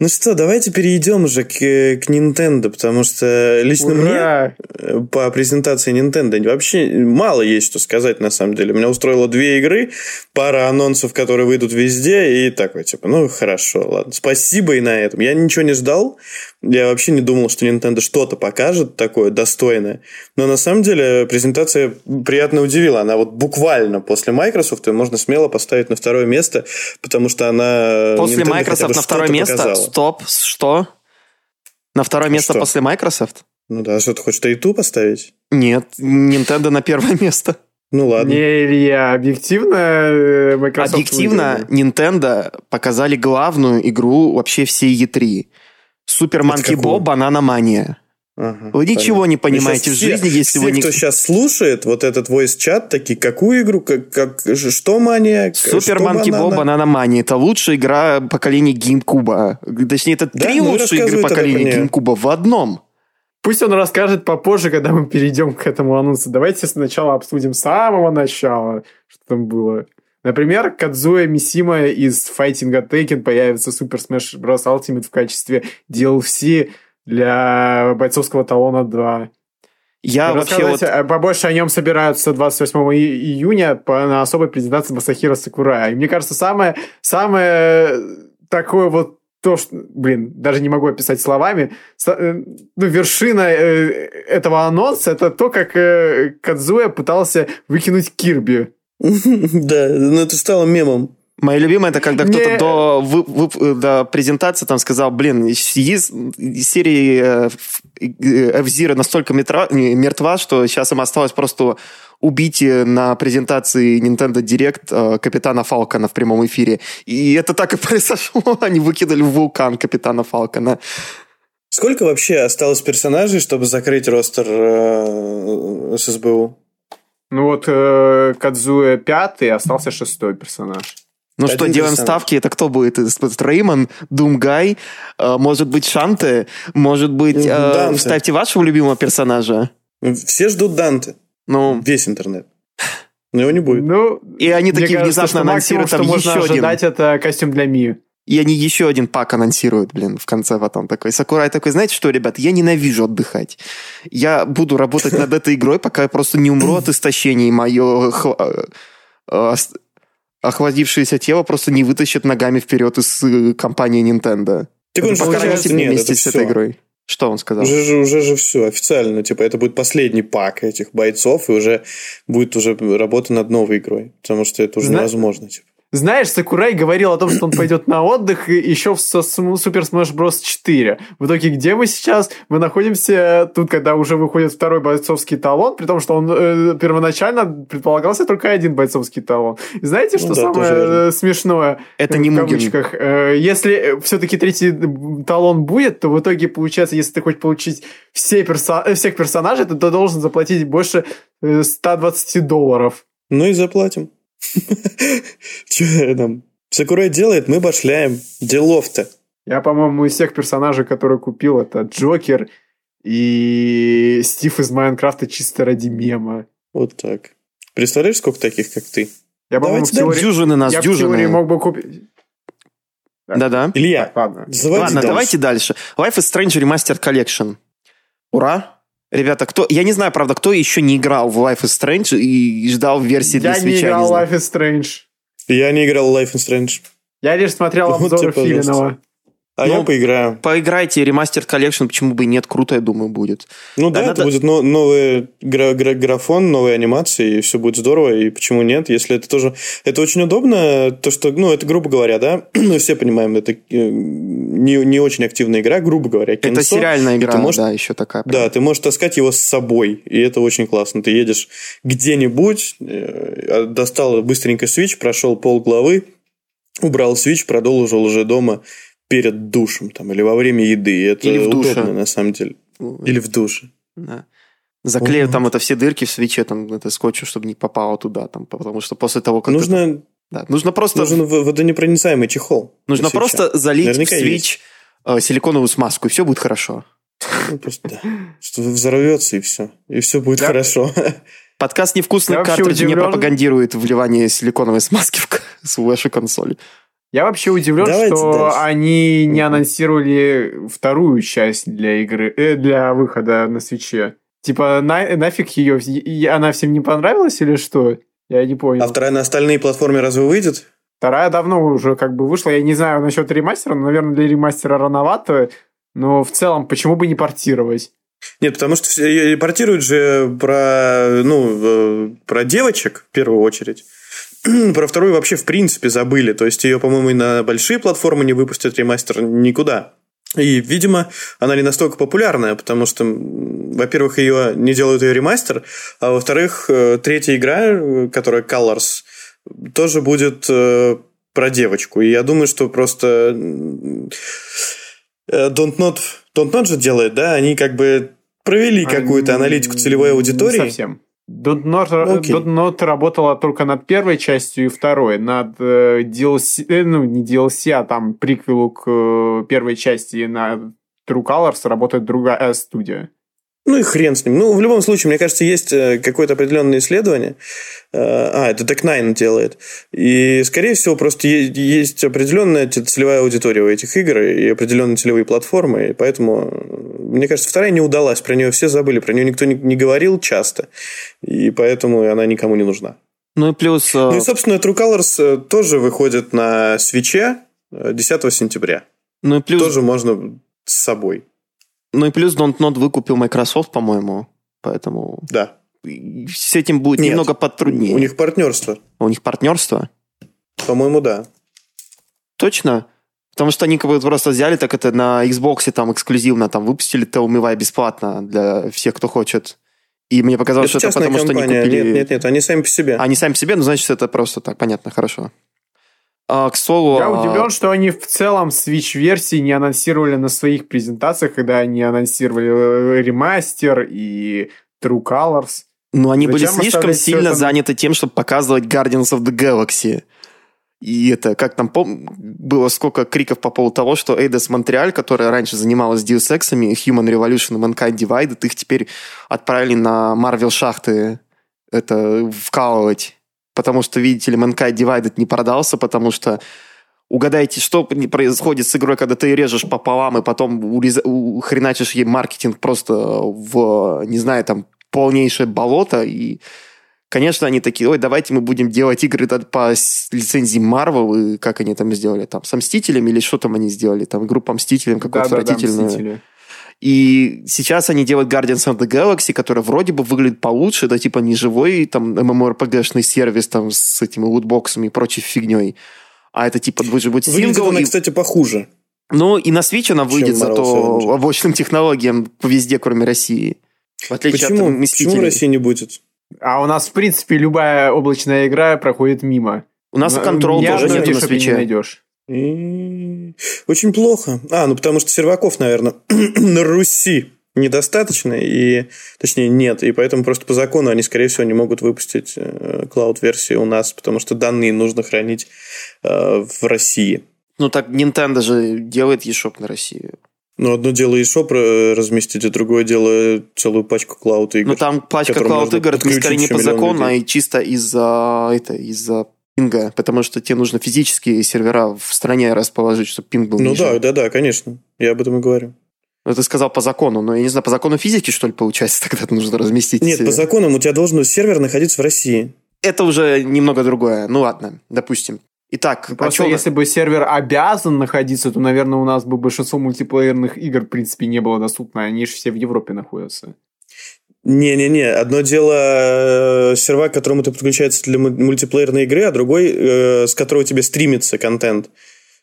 Ну что, давайте перейдем уже к, к Nintendo, потому что лично мне Ура! э, по презентации Nintendo вообще мало есть что сказать на самом деле. Меня устроило две игры, пара анонсов, которые выйдут везде, и такой, типа, ну хорошо, ладно, спасибо и на этом. Я ничего не ждал, я вообще не думал, что Nintendo что-то покажет такое достойное, но на самом деле презентация приятно удивила. Она вот буквально после Microsoft ее можно смело поставить на второе место, потому что она... После Nintendo Microsoft на второе место? показала. Стоп, что? На второе место Что? после Microsoft? Ну да, что ты хочешь Take-Two поставить? Нет, Nintendo на первое место. Ну ладно. Не, Илья, объективно э, Microsoft Объективно, выиграла. Nintendo показали главную игру вообще всей E3. Супер? Ball Banana Mania. Ага, Вы ничего понятно. не понимаете в жизни, все, если все, вы не... кто сейчас слушает вот этот voice чат такие, какую игру, как, как что мания, Супер Monkey Ball банана? Mania. Это лучшая игра поколения GameCube. Точнее, это Да? три Ну лучшие игры поколения. GameCube в одном. Пусть он расскажет попозже, когда мы перейдем к этому анонсу. Давайте сначала обсудим с самого начала, что там было. Например, Кадзуя Мисима из Fighting Tekken появится в Super Smash Bros. Ultimate в качестве DLC для бойцовского талона 2. Я вообще вот... Э, побольше о нем собираются 28 и- июня по, на особой презентации Масахира Сакурая. И мне кажется, самое, самое такое вот то, что, блин, даже не могу описать словами, э, ну, вершина э, этого анонса это то, как э, Кадзуя пытался выкинуть Кирби. Да, ну это стало мемом. Мое любимое, это когда кто-то Не- до, вы- вы- до презентации там сказал, блин, из, серии э, э, F-Zero настолько метра- не, мертва, что сейчас им осталось просто убить э, на презентации Nintendo Direct э, капитана Фалкона в прямом эфире. И это так и произошло. Они выкинули в вулкан капитана Фалкона. Сколько вообще осталось персонажей, чтобы закрыть ростер э, ССБУ? Ну вот э, Кадзуэ пятый, остался шестой персонаж. Ну Один что, делаем персонаж. ставки? Это кто будет? Реймон, Думгай, э, может быть Шанте, может быть... Ну, э, Данте. Вставьте вашего любимого персонажа. Все ждут Данте. Ну, Весь интернет. Но его не будет. Ну, И они такие кажется, внезапно что максимум, анонсируют что там можно еще один. ожидать, это костюм для Мии. И они еще один пак анонсируют, блин, в конце потом такой. Сакурай такой, знаете что, ребят, я ненавижу отдыхать. Я буду работать над этой игрой, пока я просто не умру от истощения, и мое э, э, охладившееся тело просто не вытащит ногами вперед из э, компании Nintendo. Так он же нет, вместе с этой игрой. Что он сказал? Уже же, уже же все официально, типа это будет последний пак этих бойцов, и уже будет уже работа над новой игрой, потому что это уже Зна- невозможно. Типа. Знаешь, Сакурай говорил о том, что он пойдет на отдых еще в Super Smash Bros. 4. В итоге, где мы сейчас? Мы находимся тут, когда уже выходит второй бойцовский талон, при том, что он э, первоначально предполагался только один бойцовский талон. И знаете, что Ну да, самое э, смешное? Это э, не в Мугин. кавычках. Э, Если все-таки третий талон будет, то в итоге получается, если ты хочешь получить все э, всех персонажей, то ты должен заплатить больше э, 120 долларов. Ну и заплатим. Че там? Сакурай делает, мы башляем. Делов-то. Я, по-моему, из всех персонажей, которые купил, это Джокер и Стив из Майнкрафта чисто ради мема. Вот так. Представляешь, сколько таких, как ты? Я, по-моему, в теории, Дюжины нас, я в теории дюжины. мог бы купить... Да-да. Илья, Так, ладно. Ладно, дальше. давайте дальше. Life is Strange Remastered Collection. Ура! Ребята, кто... Я не знаю, правда, кто еще не играл в Life is Strange и ждал версии для Я не свеча. играл в. Life is Strange. Я не играл в Life is Strange. Я лишь смотрел Вот обзоры тебе, пожалуйста. Филинова. А Ну, я поиграю. Поиграйте, Remastered Collection, почему бы и нет, круто, я думаю, будет. Ну да, Да, это надо- будет но- новый гра- гра- графон, новые анимации, и все будет здорово, и почему нет, если это тоже... Это очень удобно, то, что, ну, это, грубо говоря, да, мы все понимаем, это э, не, не очень активная игра, грубо говоря, Это кинцо. сериальная и ты игра, можешь- да, еще такая. Да, ты можешь таскать его с собой, и это очень классно. Ты едешь где-нибудь, э, достал быстренько свич, прошел пол главы, убрал свич, продолжил уже дома перед душем там, или во время еды. Это Или в душе. удобно, на самом деле. Или в душе. Да. Заклею Вот. там это все дырки в свече, там это скотчем, чтобы не попало туда, там, потому что после того, как... Нужно, это- да, нужно просто, нужен водонепроницаемый чехол. нужно просто залить Наверняка в свич э, силиконовую смазку, и все будет хорошо. Ну, просто, да. Что взорвется, и все. И все будет Да. хорошо. Подкаст «Невкусный картридж» не пропагандирует вливание силиконовой смазки в вашу консоль. Я вообще удивлен, Давайте что дальше. они не анонсировали вторую часть для игры, э, для выхода на свече. Типа, на- нафиг ее, и она всем не понравилась или что? Я не понял. А вторая на остальные платформы разве выйдет? Вторая давно уже как бы вышла. Я не знаю насчет ремастера, но, наверное, для ремастера рановато. Но в целом, почему бы не портировать? Нет, потому что все репортируют же про, ну, э, про девочек в первую очередь. про вторую вообще в принципе забыли. То есть ее, по-моему, и на большие платформы не выпустят ремастер никуда. И, видимо, она не настолько популярная, потому что, во-первых, ее не делают ее ремастер, а во-вторых, э, третья игра, э, которая Colors, тоже будет э, про девочку. И я думаю, что просто Don't Not, Don't Not же делает, да, они как бы провели какую-то аналитику целевой Не аудитории. совсем. Окей. Don't Not работала только над первой частью и второй. Над э, DLC, э, ну, не DLC, а там приквелу к э, первой части на True Colors работает другая студия. Ну и хрен с ним. Ну, в любом случае, мне кажется, есть э, какое-то определенное исследование. Э, А, это Deck Nine делает. И, скорее всего, просто есть определенная целевая аудитория у этих игр и определенные целевые платформы. И поэтому, э, мне кажется, вторая не удалась. Про нее все забыли. Про нее никто не, говорил часто. И поэтому она никому не нужна. Ну и плюс... Ну и, собственно, True Colors тоже выходит на свече э, 10 сентября. ну и плюс... Тоже можно с собой. Ну и плюс Don't Not выкупил Microsoft, по-моему. Поэтому Да. с этим будет Нет. немного потруднее. У них партнерство. У них партнерство. По-моему, да. Точно? Потому что они как бы просто взяли, так это на Xbox там эксклюзивно там выпустили Tell Me Why бесплатно для всех, кто хочет. И мне показалось, это что это потому, что они компания. купили... Нет, нет, нет, они сами по себе. Они сами по себе, ну, значит, это просто так, понятно, хорошо. А, к слову... Я а, удивлен, что они в целом Switch-версии не анонсировали на своих презентациях, когда они анонсировали э, ремастер и True Colors. Но они Зачем были слишком сильно это... заняты тем, чтобы показывать Guardians of the Galaxy. И это, как там пом... было сколько криков по поводу того, что Эйдес Монреаль, которая раньше занималась Deus Ex'ами, Human Revolution и Mankind Divided, их теперь отправили на Marvel шахты это вкалывать. Потому что, видите ли, Mankind Divided не продался, потому что угадайте, что происходит с игрой, когда ты режешь пополам и потом урез... хреначишь ей маркетинг просто в, не знаю, там, полнейшее болото, и Конечно, они такие, ой, давайте мы будем делать игры по лицензии Marvel, и как они там сделали, там, со Мстителями или что там они сделали, там, группа Мстителям какую-то да, отвратительную. Да, и сейчас они делают Guardians of the Galaxy, который вроде бы выглядит получше, да, типа не живой там MMORPG-шный сервис там с этими лутбоксами и прочей фигней, а это типа будет сингл. Выглядит она, и... кстати, похуже. Ну, и на Switch она выйдет зато обочным технологиям везде, кроме России. В отличие Почему? от Мстителей. Почему России не будет? А у нас, в принципе, любая облачная игра проходит мимо. У нас контрол тоже нет на свече. не найдешь. Очень плохо. А, ну потому что серваков, наверное, на Руси недостаточно, и точнее нет, и поэтому просто по закону они, скорее всего, не могут выпустить э, клауд-версию у нас, потому что данные нужно хранить э, в России. Ну так Nintendo же делает eShop на Россию. Ну, одно дело eShop разместить, а другое дело целую пачку клауд игр. Ну, там пачка клауд игр, это скорее не по закону, а и чисто из-за это, из-за пинга, потому что тебе нужно физические сервера в стране расположить, чтобы пинг был Ну ниже. да, да, да, конечно. Я об этом и говорю. Ну, ты сказал по закону, но я не знаю, по закону физики, что ли, получается, тогда это нужно разместить? Нет, по закону у тебя должен сервер находиться в России. Это уже немного другое. Ну ладно, допустим. Итак, ну, Просто если бы сервер обязан находиться, то, наверное, у нас бы большинство мультиплеерных игр, в принципе, не было доступно. Они же все в Европе находятся. Не-не-не, одно дело э, сервак, к которому ты подключаешься для мультиплеерной игры, а другой, э, с которого тебе стримится контент.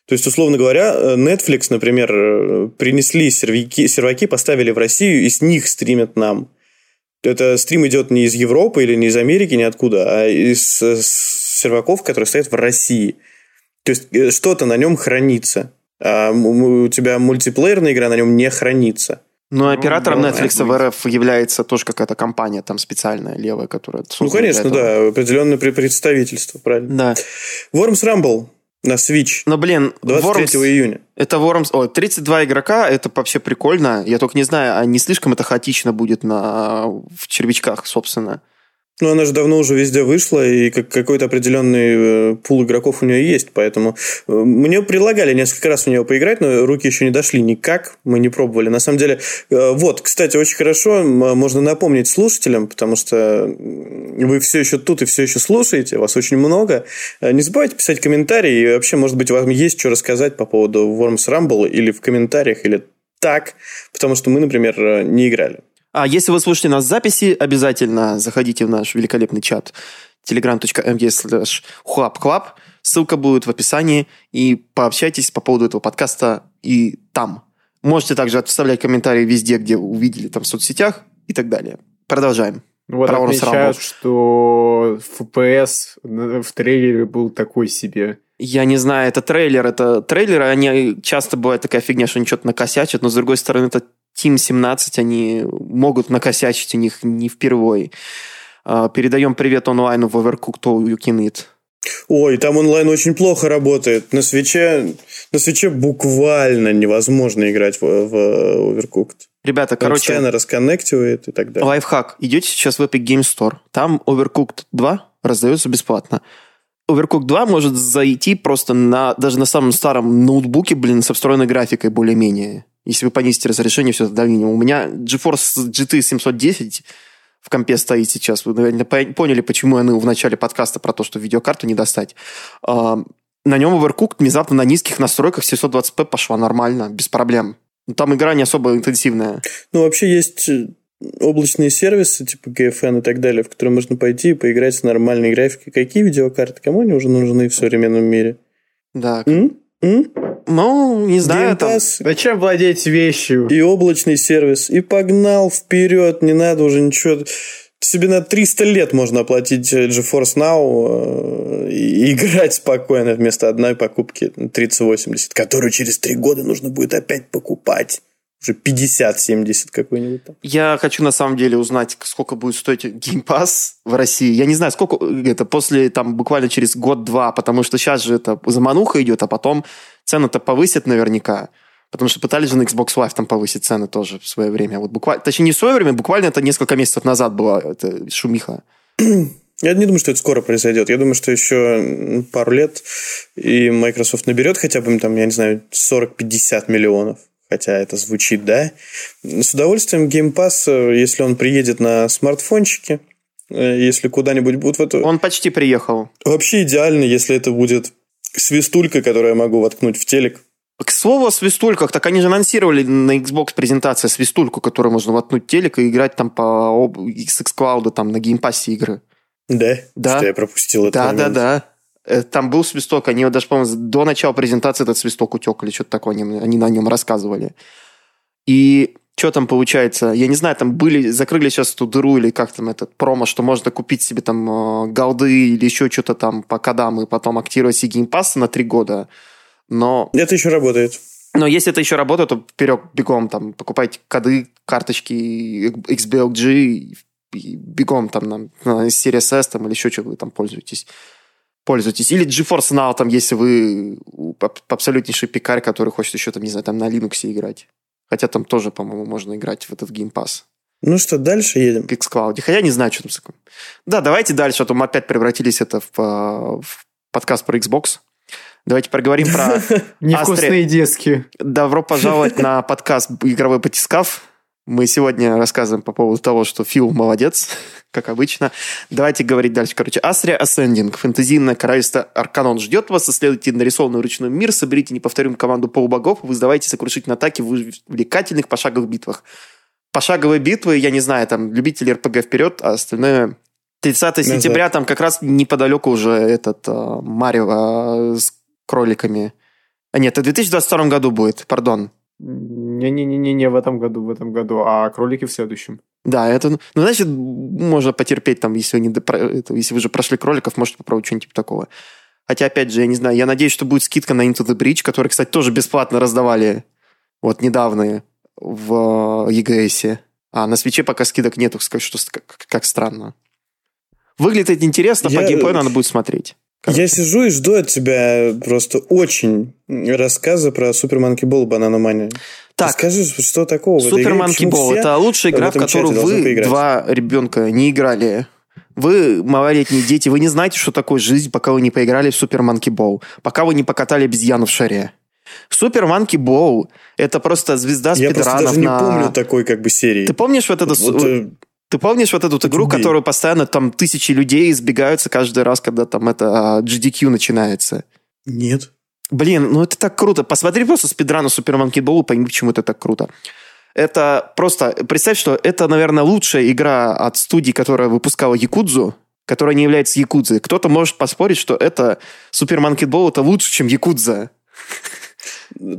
То есть, условно говоря, э, Netflix, например, принесли серваки, серваки, поставили в Россию, и с них стримят нам. Это стрим идет не из Европы или не из Америки, ни откуда, а из серваков, которые стоят в России. То есть что-то на нем хранится. А у тебя мультиплеерная игра на нем не хранится. Но ну, оператором Netflix в РФ является тоже какая-то компания там специальная, левая, которая... Ну, конечно, да, определенное представительство, правильно. Да. Worms Rumble на Switch. Но, блин, 23 Worms, июня. Это Worms... О, 32 игрока, это вообще прикольно. Я только не знаю, а не слишком это хаотично будет на... в червячках, собственно. Ну, она же давно уже везде вышла, и какой-то определенный э, пул игроков у нее есть, поэтому э, мне предлагали несколько раз в нее поиграть, но руки еще не дошли никак, мы не пробовали. На самом деле, э, вот, кстати, очень хорошо можно напомнить слушателям, потому что вы все еще тут и все еще слушаете, вас очень много. Не забывайте писать комментарии, и вообще, может быть, вам есть что рассказать по поводу Worms Rumble или в комментариях, или так, потому что мы, например, не играли. А если вы слушаете нас в записи, обязательно заходите в наш великолепный чат telegram.mg slash Ссылка будет в описании. И пообщайтесь по поводу этого подкаста и там. Можете также вставлять комментарии везде, где увидели, там в соцсетях и так далее. Продолжаем. Вот Про отмечают, что FPS в трейлере был такой себе. Я не знаю, это трейлер, это трейлеры, они часто бывает такая фигня, что они что-то накосячат, но с другой стороны, это Team 17, они могут накосячить у них не впервые. А, передаем привет онлайну в Overcooked All You Can Eat. Ой, там онлайн очень плохо работает. На свече, на свече буквально невозможно играть в, в Overcooked. Ребята, там короче... Постоянно расконнективает и так далее. Лайфхак. Идете сейчас в Epic Game Store. Там Overcooked 2 раздается бесплатно. Overcooked 2 может зайти просто на, даже на самом старом ноутбуке, блин, со встроенной графикой более-менее. Если вы понизите разрешение, все это минимума. У меня GeForce GT 710 в компе стоит сейчас. Вы, наверное, поняли, почему я ныл в начале подкаста про то, что видеокарту не достать. А, на нем Overcooked внезапно на низких настройках 720p пошла нормально, без проблем. Там игра не особо интенсивная. Ну, вообще есть э, облачные сервисы, типа GFN и так далее, в которые можно пойти и поиграть с нормальной графикой. Какие видеокарты? Кому они уже нужны в современном мире? Да. М? М? Ну, не знаю. Там... Зачем владеть вещью? И облачный сервис. И погнал вперед. Не надо уже ничего. Себе на 300 лет можно оплатить GeForce Now э, и играть спокойно вместо одной покупки 3080, которую через 3 года нужно будет опять покупать. Уже 50-70 какой-нибудь там. Я хочу на самом деле узнать, сколько будет стоить Game Pass в России. Я не знаю, сколько это после там буквально через год-два, потому что сейчас же это замануха идет, а потом цены-то повысят наверняка. Потому что пытались же на Xbox Live там повысить цены тоже в свое время. Вот буквально, точнее, не в свое время, буквально это несколько месяцев назад была эта шумиха. Я не думаю, что это скоро произойдет. Я думаю, что еще пару лет и Microsoft наберет хотя бы, там, я не знаю, 40-50 миллионов хотя это звучит, да. С удовольствием Game Pass, если он приедет на смартфончике, э, если куда-нибудь будет в эту... Он почти приехал. Вообще идеально, если это будет свистулька, которую я могу воткнуть в телек. К слову о свистульках, так они же анонсировали на Xbox презентации свистульку, которую можно воткнуть в телек и играть там по xCloud, там на Game Pass е игры. Да? Да. Что я пропустил это. Да, да, да. Э, там был свисток, они даже, по-моему, до начала презентации этот свисток утек или что-то такое, они, они на нем рассказывали. И что там получается? Я не знаю, там были, закрыли сейчас эту дыру или как там этот промо, что можно купить себе там э, Gold ы или еще что-то там по кодам и потом активировать себе Game Pass ы на три года. Но... Это еще работает. Но если это еще работает, то вперед бегом там покупайте коды, карточки XBLG бегом там на, на Series S там, или еще что вы там пользуетесь пользуетесь. Или GeForce Now, там, если вы абсолютнейший пикарь, который хочет еще, там, не знаю, там на Linux играть. Хотя там тоже, по-моему, можно играть в этот Game Pass. Ну что, дальше едем? К Xcloud. Хотя я не знаю, что там такое. Да, давайте дальше, а то мы опять превратились это в, а, в подкаст про Xbox. Давайте поговорим про... Невкусные диски. Добро пожаловать на подкаст «Игровой батискаф». Мы сегодня рассказываем по поводу того, что Фил молодец, как обычно. Давайте говорить дальше. Короче, Астрия Ascending, фэнтезийное королевство Арканон ждет вас. Исследуйте нарисованный вручную мир, соберите неповторимую команду полубогов, вы сдавайте сокрушительные атаки в увлекательных пошаговых битвах. Пошаговые битвы, я не знаю, там, любители РПГ вперед, а остальное 30 Назад. сентября там как раз неподалеку уже этот uh, Марио uh, с кроликами. А нет, это в 2022 году будет, пардон. Не-не-не, не в этом году, в этом году, а кролики в следующем. Да, это, ну, значит, можно потерпеть там, если вы, не, если вы уже прошли кроликов, можете попробовать что-нибудь типа такого. Хотя, опять же, я не знаю, я надеюсь, что будет скидка на Into the Bridge, который, кстати, тоже бесплатно раздавали вот недавно в EGS. А на свече пока скидок нету, что как, как странно. Выглядит это интересно, я... по геймплею надо будет смотреть. Короче. Я сижу и жду от тебя просто очень рассказа про Супер Манки Бол Банана Мания. Так, скажи, что такого? Супер Манки Бол – это лучшая игра, в которую вы, два ребенка, не играли. Вы малолетние дети, вы не знаете, что такое жизнь, пока вы не поиграли в Супер Манки Бол, пока вы не покатали обезьяну в шаре. Супер Манки Боу – это просто звезда спидранов Я просто даже не помню такой как бы серии. Ты помнишь вот это... Вот, э, ты помнишь вот эту вот игру, которую постоянно там тысячи людей избегаются каждый раз, когда там это а, GDQ начинается? Нет. Блин, ну это так круто. Посмотри просто спидрана Супер Манки Боу, пойми, почему это так круто. Это просто... Представь, что это, наверное, лучшая игра от студии, которая выпускала Якудзу, которая не является Якудзой. Кто-то может поспорить, что это Супер Манки Боу это лучше, чем Якудза.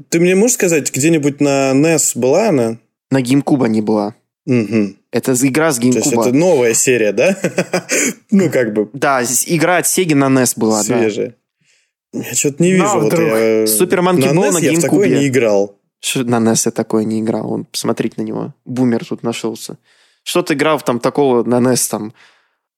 Ты мне можешь сказать, где-нибудь на NES была она? На GameCube не была. Угу. Это игра с GameCube. То есть это новая серия, да? ну, как бы. Да, игра от Sega на NES была, Свежая. да. Я что-то не вижу. No, вот я... Супер Monkey Ball на GameCube. я в такое не играл. Что, на NES я такое не играл. Он, посмотреть на него. Бумер тут нашелся. Что ты играл там такого на NES там?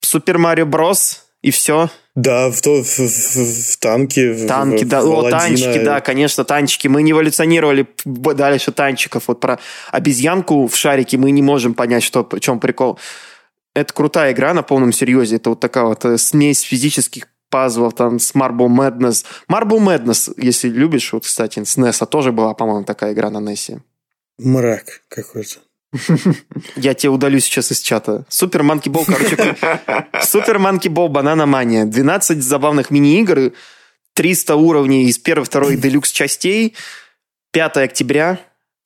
Супер Марио Брос и все? Да, в, то, в, в, в танки. Танки, в, да. В О, танчики, да, конечно, танчики. Мы не эволюционировали дальше танчиков. Вот про обезьянку в шарике мы не можем понять, что, в чем прикол. Это крутая игра на полном серьезе. Это вот такая вот э, смесь физических пазлов там с Marble Madness. Marble Madness, если любишь, вот, кстати, с NES тоже была, по-моему, такая игра на NES. Мрак какой-то. Я тебе удалю сейчас из чата. Супер Манки Бол, короче. Супер Манки Бол, Банана Мания. 12 забавных мини-игр, 300 уровней из первой, второй делюкс частей. 5 октября,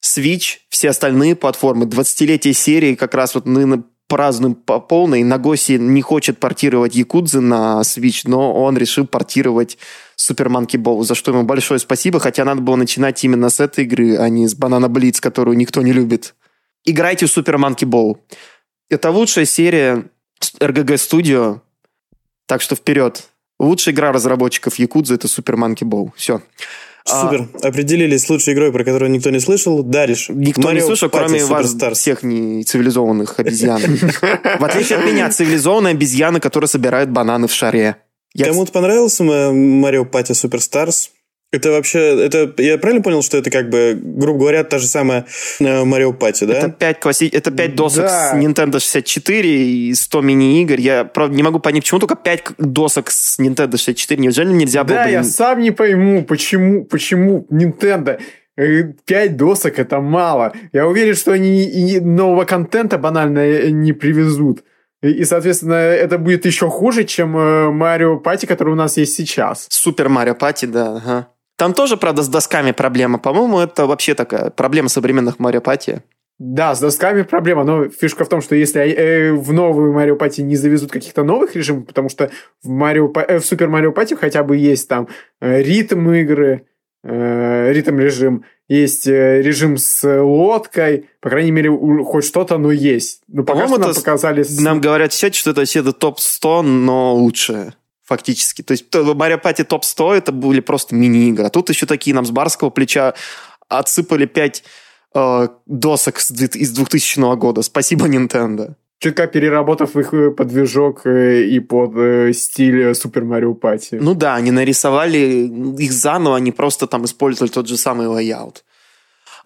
Switch, все остальные платформы. 20-летие серии как раз вот мы празднуем по полной. Нагоси не хочет портировать Якудзы на Switch, но он решил портировать Супер Манки Бол, за что ему большое спасибо, хотя надо было начинать именно с этой игры, а не с Банана Блиц, которую никто не любит играйте в Super Monkey Ball. Это лучшая серия RGG Studio, так что вперед. Лучшая игра разработчиков Якудза это Super Monkey Ball. Все. Супер. А... Определились с лучшей игрой, про которую никто не слышал. Даришь. Никто Mario не слышал, кроме вас, всех не цивилизованных обезьян. В отличие от меня, цивилизованные обезьяны, которые собирают бананы в шаре. Кому-то понравился Марио Пати Суперстарс? Это вообще, это, я правильно понял, что это как бы, грубо говоря, та же самая Марио Пати, да? Это 5, класси... это 5 досок да. с Nintendo 64 и 100 мини-игр. Я, правда, не могу понять, почему только 5 досок с Nintendo 64. Неужели нельзя было Да, бы... я сам не пойму, почему, почему Nintendo... 5 э, досок это мало. Я уверен, что они и нового контента банально э, не привезут. И, соответственно, это будет еще хуже, чем Марио Пати, который у нас есть сейчас. Супер Марио Пати, да. Ага. Там тоже, правда, с досками проблема. По-моему, это вообще такая проблема современных Марио Пати. Да, с досками проблема, но фишка в том, что если э, в новую Марио Пати не завезут каких-то новых режимов, потому что в, Марио, э, в Супер Марио Пати хотя бы есть там э, ритм игры, ритм режим, есть режим с лодкой, по крайней мере, хоть что-то, но есть. Ну, пока что нам показали... Нам говорят в чате, что это все топ-100, но лучшее фактически. То есть в Mario Party Top 100 это были просто мини-игры. А тут еще такие нам с барского плеча отсыпали 5 э, досок из 2000 года. Спасибо, Nintendo. Чутка переработав их э, под движок э, и под э, стиль Super Mario Party. Ну да, они нарисовали их заново, они просто там использовали тот же самый layout.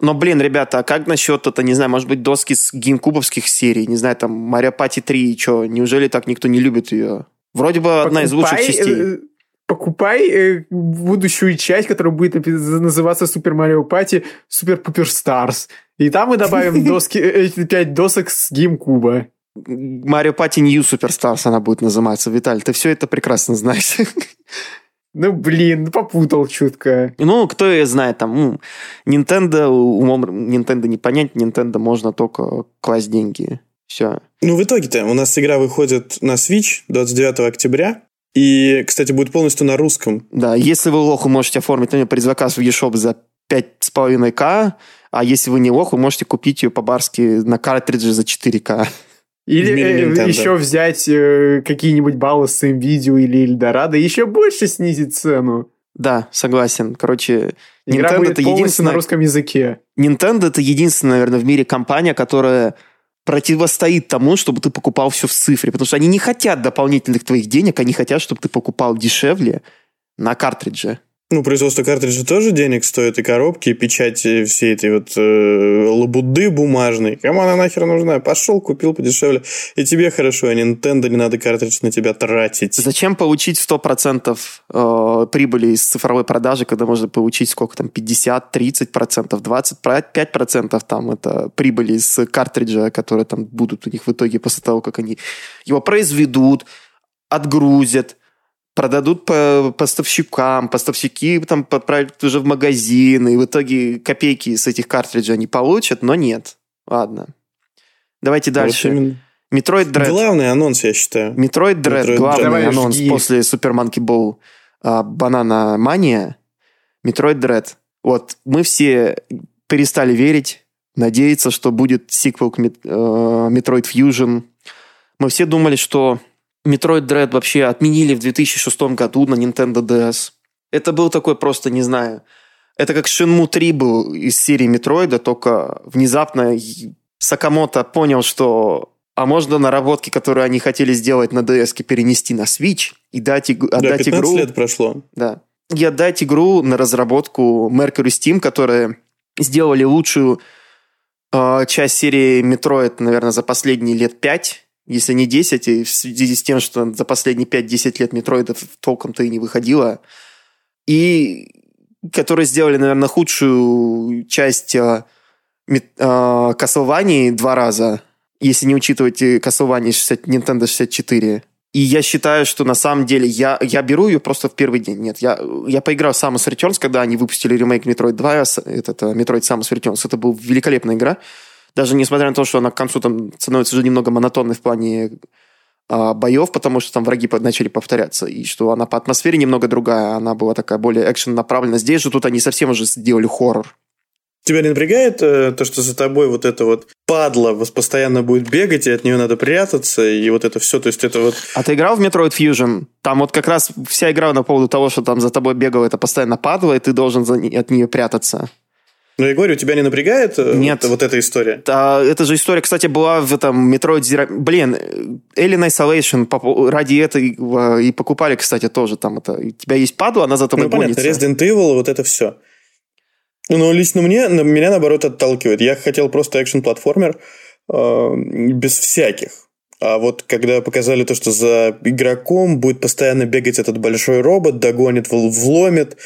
Но, блин, ребята, а как насчет, это, не знаю, может быть, доски с GameCube овских серий? Не знаю, там, Mario Party 3, что, неужели так никто не любит ее? Вроде бы покупай, одна из лучших частей. Э, покупай э, будущую часть, которая будет называться Super Mario Party Супер Пупер Stars. И там мы добавим доски, э, эти пять досок с GameCube а. Mario Party New Superstars она будет называться. Виталь, ты все это прекрасно знаешь. Ну, блин, попутал чутко. Ну, кто ее знает, там, ну, Nintendo, умом Nintendo не понять, Nintendo можно только класть деньги. Все. Ну, в итоге-то у нас игра выходит на Switch 29 октября. И, кстати, будет полностью на русском. Да, если вы лоху можете оформить на нее предзаказ в eShop за 5,5К, а если вы не лох, вы можете купить ее по-барски на картридже за 4К. Или э, еще взять э, какие-нибудь баллы с видео или Эльдорадо еще больше снизить цену. Да, согласен. Короче, Игра Nintendo будет это единственная... на русском языке. Nintendo это единственная, наверное, в мире компания, которая противостоит тому, чтобы ты покупал все в цифре. Потому что они не хотят дополнительных твоих денег, они хотят, чтобы ты покупал дешевле на картридже. Ну, производство картриджа тоже денег стоит, и коробки, и печати все эти вот э, лабуды бумажные. Кому она нахер нужна? Пошел, купил подешевле. И тебе хорошо, а Nintendo не надо картридж на тебя тратить. Зачем получить 100% э, прибыли из цифровой продажи, когда можно получить сколько там, 50, 30%, 25% там это прибыли из картриджа, которые там будут у них в итоге после того, как они его произведут, отгрузят, продадут по поставщикам, поставщики там отправят уже в магазины, и в итоге копейки с этих картриджей они получат, но нет. Ладно. Давайте дальше. Metroid Dread. Главный анонс, я считаю. Metroid Dread, главный Давай анонс жги. после Super Monkey Ball а, Banana Mania. Metroid Dread. Вот, мы все перестали верить, надеяться, что будет сиквел к Metroid э, Fusion. Мы все думали, что Metroid Dread вообще отменили в 2006 году на Nintendo DS. Это был такой просто, не знаю... Это как Shenmue 3 был из серии Метроида, только внезапно Сакамото понял, что а можно наработки, которые они хотели сделать на DS, перенести на Switch и дать, да, отдать 15 игру... лет прошло. Да. И отдать игру на разработку Mercury Steam, которые сделали лучшую э, часть серии Metroid, наверное, за последние лет пять если не 10, и в связи с тем, что за последние 5-10 лет метроидов толком-то и не выходило. И которые сделали, наверное, худшую часть э, э, два раза, если не учитывать Castlevania 60, Nintendo 64. И я считаю, что на самом деле я, я беру ее просто в первый день. Нет, я, я поиграл в Samus Returns, когда они выпустили ремейк Metroid 2, этот Metroid Samus Returns. Это была великолепная игра даже несмотря на то, что она к концу там становится уже немного монотонной в плане а, боев, потому что там враги начали повторяться, и что она по атмосфере немного другая, она была такая более экшен направлена. Здесь же тут они совсем уже сделали хоррор. Тебя не напрягает э, то, что за тобой вот это вот падла постоянно будет бегать, и от нее надо прятаться, и вот это все, то есть это вот... А ты играл в Metroid Fusion? Там вот как раз вся игра на поводу того, что там за тобой бегал, это постоянно падла, и ты должен за, от нее прятаться. Ну, я говорю, тебя не напрягает э, Нет. Вот, вот эта история? А, эта же история, кстати, была в этом Zero... Блин, Alien Isolation ради этого и покупали, кстати, тоже там это. У тебя есть падла, она за тобой Ну, понятно, гонится. Resident Evil, вот это все. Но лично мне, меня наоборот отталкивает. Я хотел просто экшен-платформер э, без всяких. А вот когда показали то, что за игроком будет постоянно бегать этот большой робот, догонит, вл- вломит,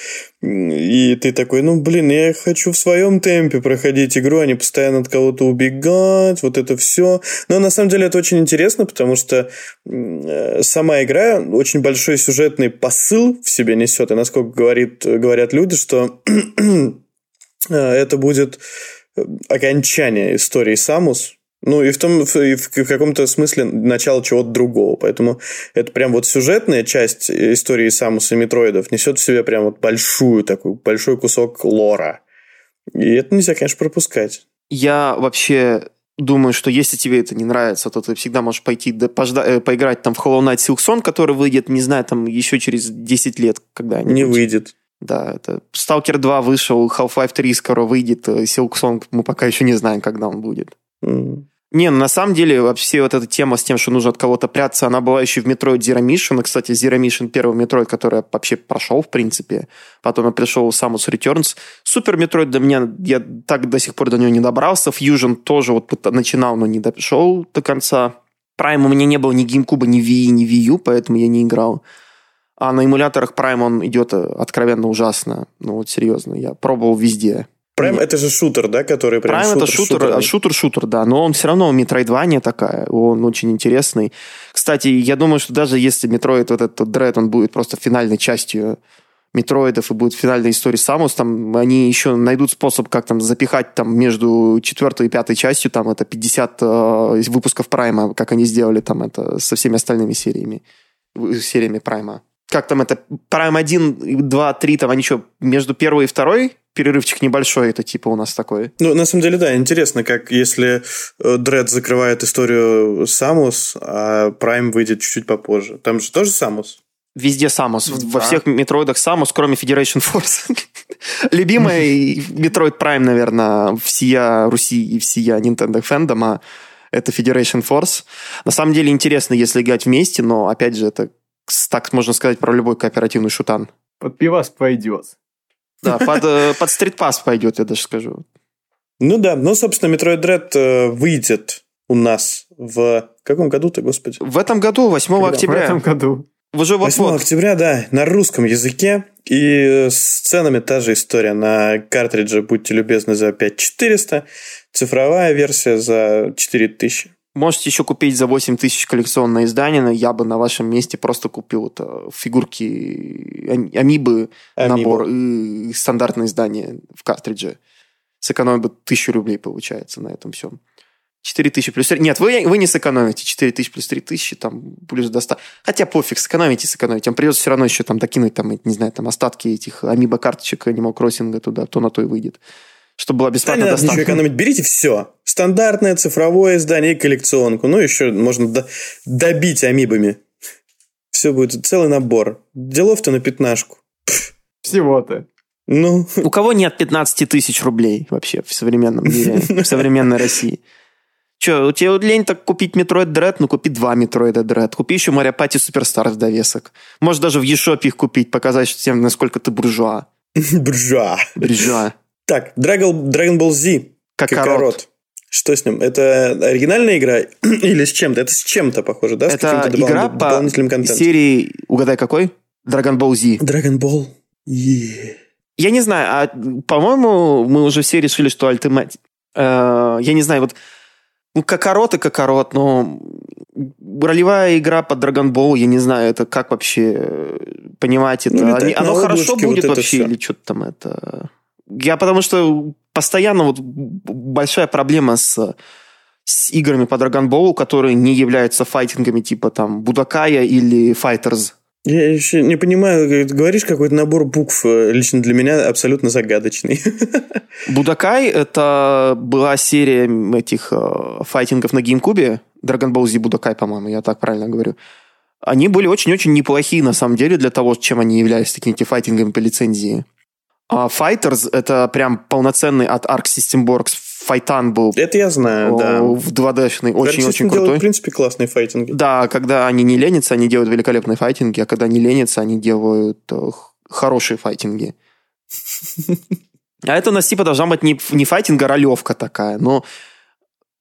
и ты такой, ну, блин, я хочу в своем темпе проходить игру, а не постоянно от кого-то убегать, вот это все. Но на самом деле это очень интересно, потому что э, сама игра очень большой сюжетный посыл в себе несет, и насколько говорит, говорят люди, что э, это будет э, окончание истории Самус. Ну, и в том, и в каком-то смысле начало чего-то другого. Поэтому это прям вот сюжетная часть истории Самуса и Метроидов несет в себе прям вот большую такую, большой кусок лора. И это нельзя, конечно, пропускать. Я вообще думаю, что если тебе это не нравится, то ты всегда можешь пойти да, пожда- э, поиграть там в Hollow Knight Silksong, который выйдет, не знаю, там еще через 10 лет когда-нибудь. Не выйдет. Да, это Stalker 2 вышел, Half-Life 3 скоро выйдет, э, Silksong мы пока еще не знаем, когда он будет. М. Не, ну на самом деле вообще вот эта тема с тем, что нужно от кого-то прятаться, она была еще в Metroid Zero Mission. И, Кстати, Zero Mission первый Metroid, который я вообще прошел, в принципе. Потом я пришел Samus Returns. Супер Metroid для меня, я так до сих пор до него не добрался. Fusion тоже вот начинал, но не дошел до конца. Prime у меня не было ни GameCube, ни Wii, ни Wii U, поэтому я не играл. А на эмуляторах Prime он идет э, откровенно ужасно. Ну вот серьезно, я пробовал везде. Prime это же шутер, да, который прям Prime это шутер, шутер-шутер, да, но он все равно метроидвания такая, он очень интересный. Кстати, я думаю, что даже если Metroid, вот этот Dread, он будет просто финальной частью Metroid ов и будет финальной историей Samus, там они еще найдут способ, как там запихать там между четвертой и пятой частью, там это 50 э, выпусков Prime а, как они сделали там это со всеми остальными сериями, сериями Prime а. Как там это, Прайм 1, 2, 3, там они что, между первой и второй перерывчик небольшой, это типа у нас такой. Ну, на самом деле, да, интересно, как если э, Дред закрывает историю Самус, а Прайм выйдет чуть-чуть попозже. Там же тоже Самус? Везде Самус. В- Во Да. всех метроидах Самус, кроме Federation Force. Любимый Metroid Prime, наверное, всея Руси и всея Nintendo фэндома это Federation Force. На самом деле интересно, если играть вместе, но, опять же, это так можно сказать про любой кооперативный шутан. Под пивас пойдет. Да, под, э, под Street Pass пойдет, я даже скажу. Ну да, ну, собственно, Metroid Dread э, выйдет у нас в каком году-то, господи? В этом году, 8 Когда? В октября, этом году. уже 8 вот-вот. октября, да, на русском языке. И с ценами та же история. На картридже, будьте любезны, за 5400. Цифровая версия за 4000. Можете еще купить за 8 тысяч коллекционное издание, но я бы на вашем месте просто купил вот, э, фигурки ам- амибы, Амибо. набор и стандартное издание в картридже. Сэкономил бы тысячу рублей, получается, на этом всем. 4 тысячи плюс 3. Нет, вы, вы не сэкономите. 4 тысячи плюс 3 тысячи, там, плюс до 100. Хотя пофиг, сэкономите, сэкономите. Вам придется все равно еще там докинуть, там, не знаю, там, остатки этих амибо карточек Animal Crossing туда, то на то и выйдет. Чтобы была Да, бесплатная ничего доставка. экономить. Берите все. Стандартное цифровое издание и коллекционку. Ну, еще можно до- добить амибами. Все будет целый набор. Делов-то на пятнашку. Всего-то. Ну, У кого нет 15 тысяч рублей вообще в современном мире, в современной России? Че, у тебя вот лень так купить Metroid Dread? Ну, купи два Metroid Dread. Купи еще Mario Party Superstar в довесок. Можешь даже в eShop их купить, показать всем, насколько ты буржуа. бржа. Буржуа. Так, Dragon, Dragon Ball Z. Какорот. Что с ним? Это оригинальная игра или с чем-то? Это с чем-то похоже, да? С Это каким-то добав- игра по дополнительным контентом. серии, угадай какой? Dragon Ball Z. Dragon Ball. Е. Я не знаю, а, по-моему, мы уже все решили, что Ultimate... э, я не знаю, вот ну, Кокорот и Кокорот, но ролевая игра по Dragon Ball, я не знаю, это как вообще э, понимать это? Ну, летать Они- оно хорошо будет вот вообще всё. или что-то там это... Я потому что постоянно вот большая проблема с с играми по Dragon Ball, которые не являются файтингами типа там Будакая или Fighters. Я еще не понимаю, ты говоришь какой-то набор букв, э, лично для меня абсолютно загадочный. Будакай — это была серия этих э, файтингов на GameCube. Dragon Ball Z Будакай, по-моему, я так правильно говорю. Они были очень-очень неплохие, на самом деле, для того, чем они являлись такими файтингами по лицензии. А Fighters — это прям полноценный от Arc System Works файтан был. Это я знаю, да. В 2D-шный, очень-очень крутой. Делают, в принципе, классные файтинги. Да, когда они не ленятся, они делают великолепные файтинги, а когда не ленятся, они делают э, хорошие файтинги. А это у нас типа должна быть не, не файтинг, а ролевка такая. Но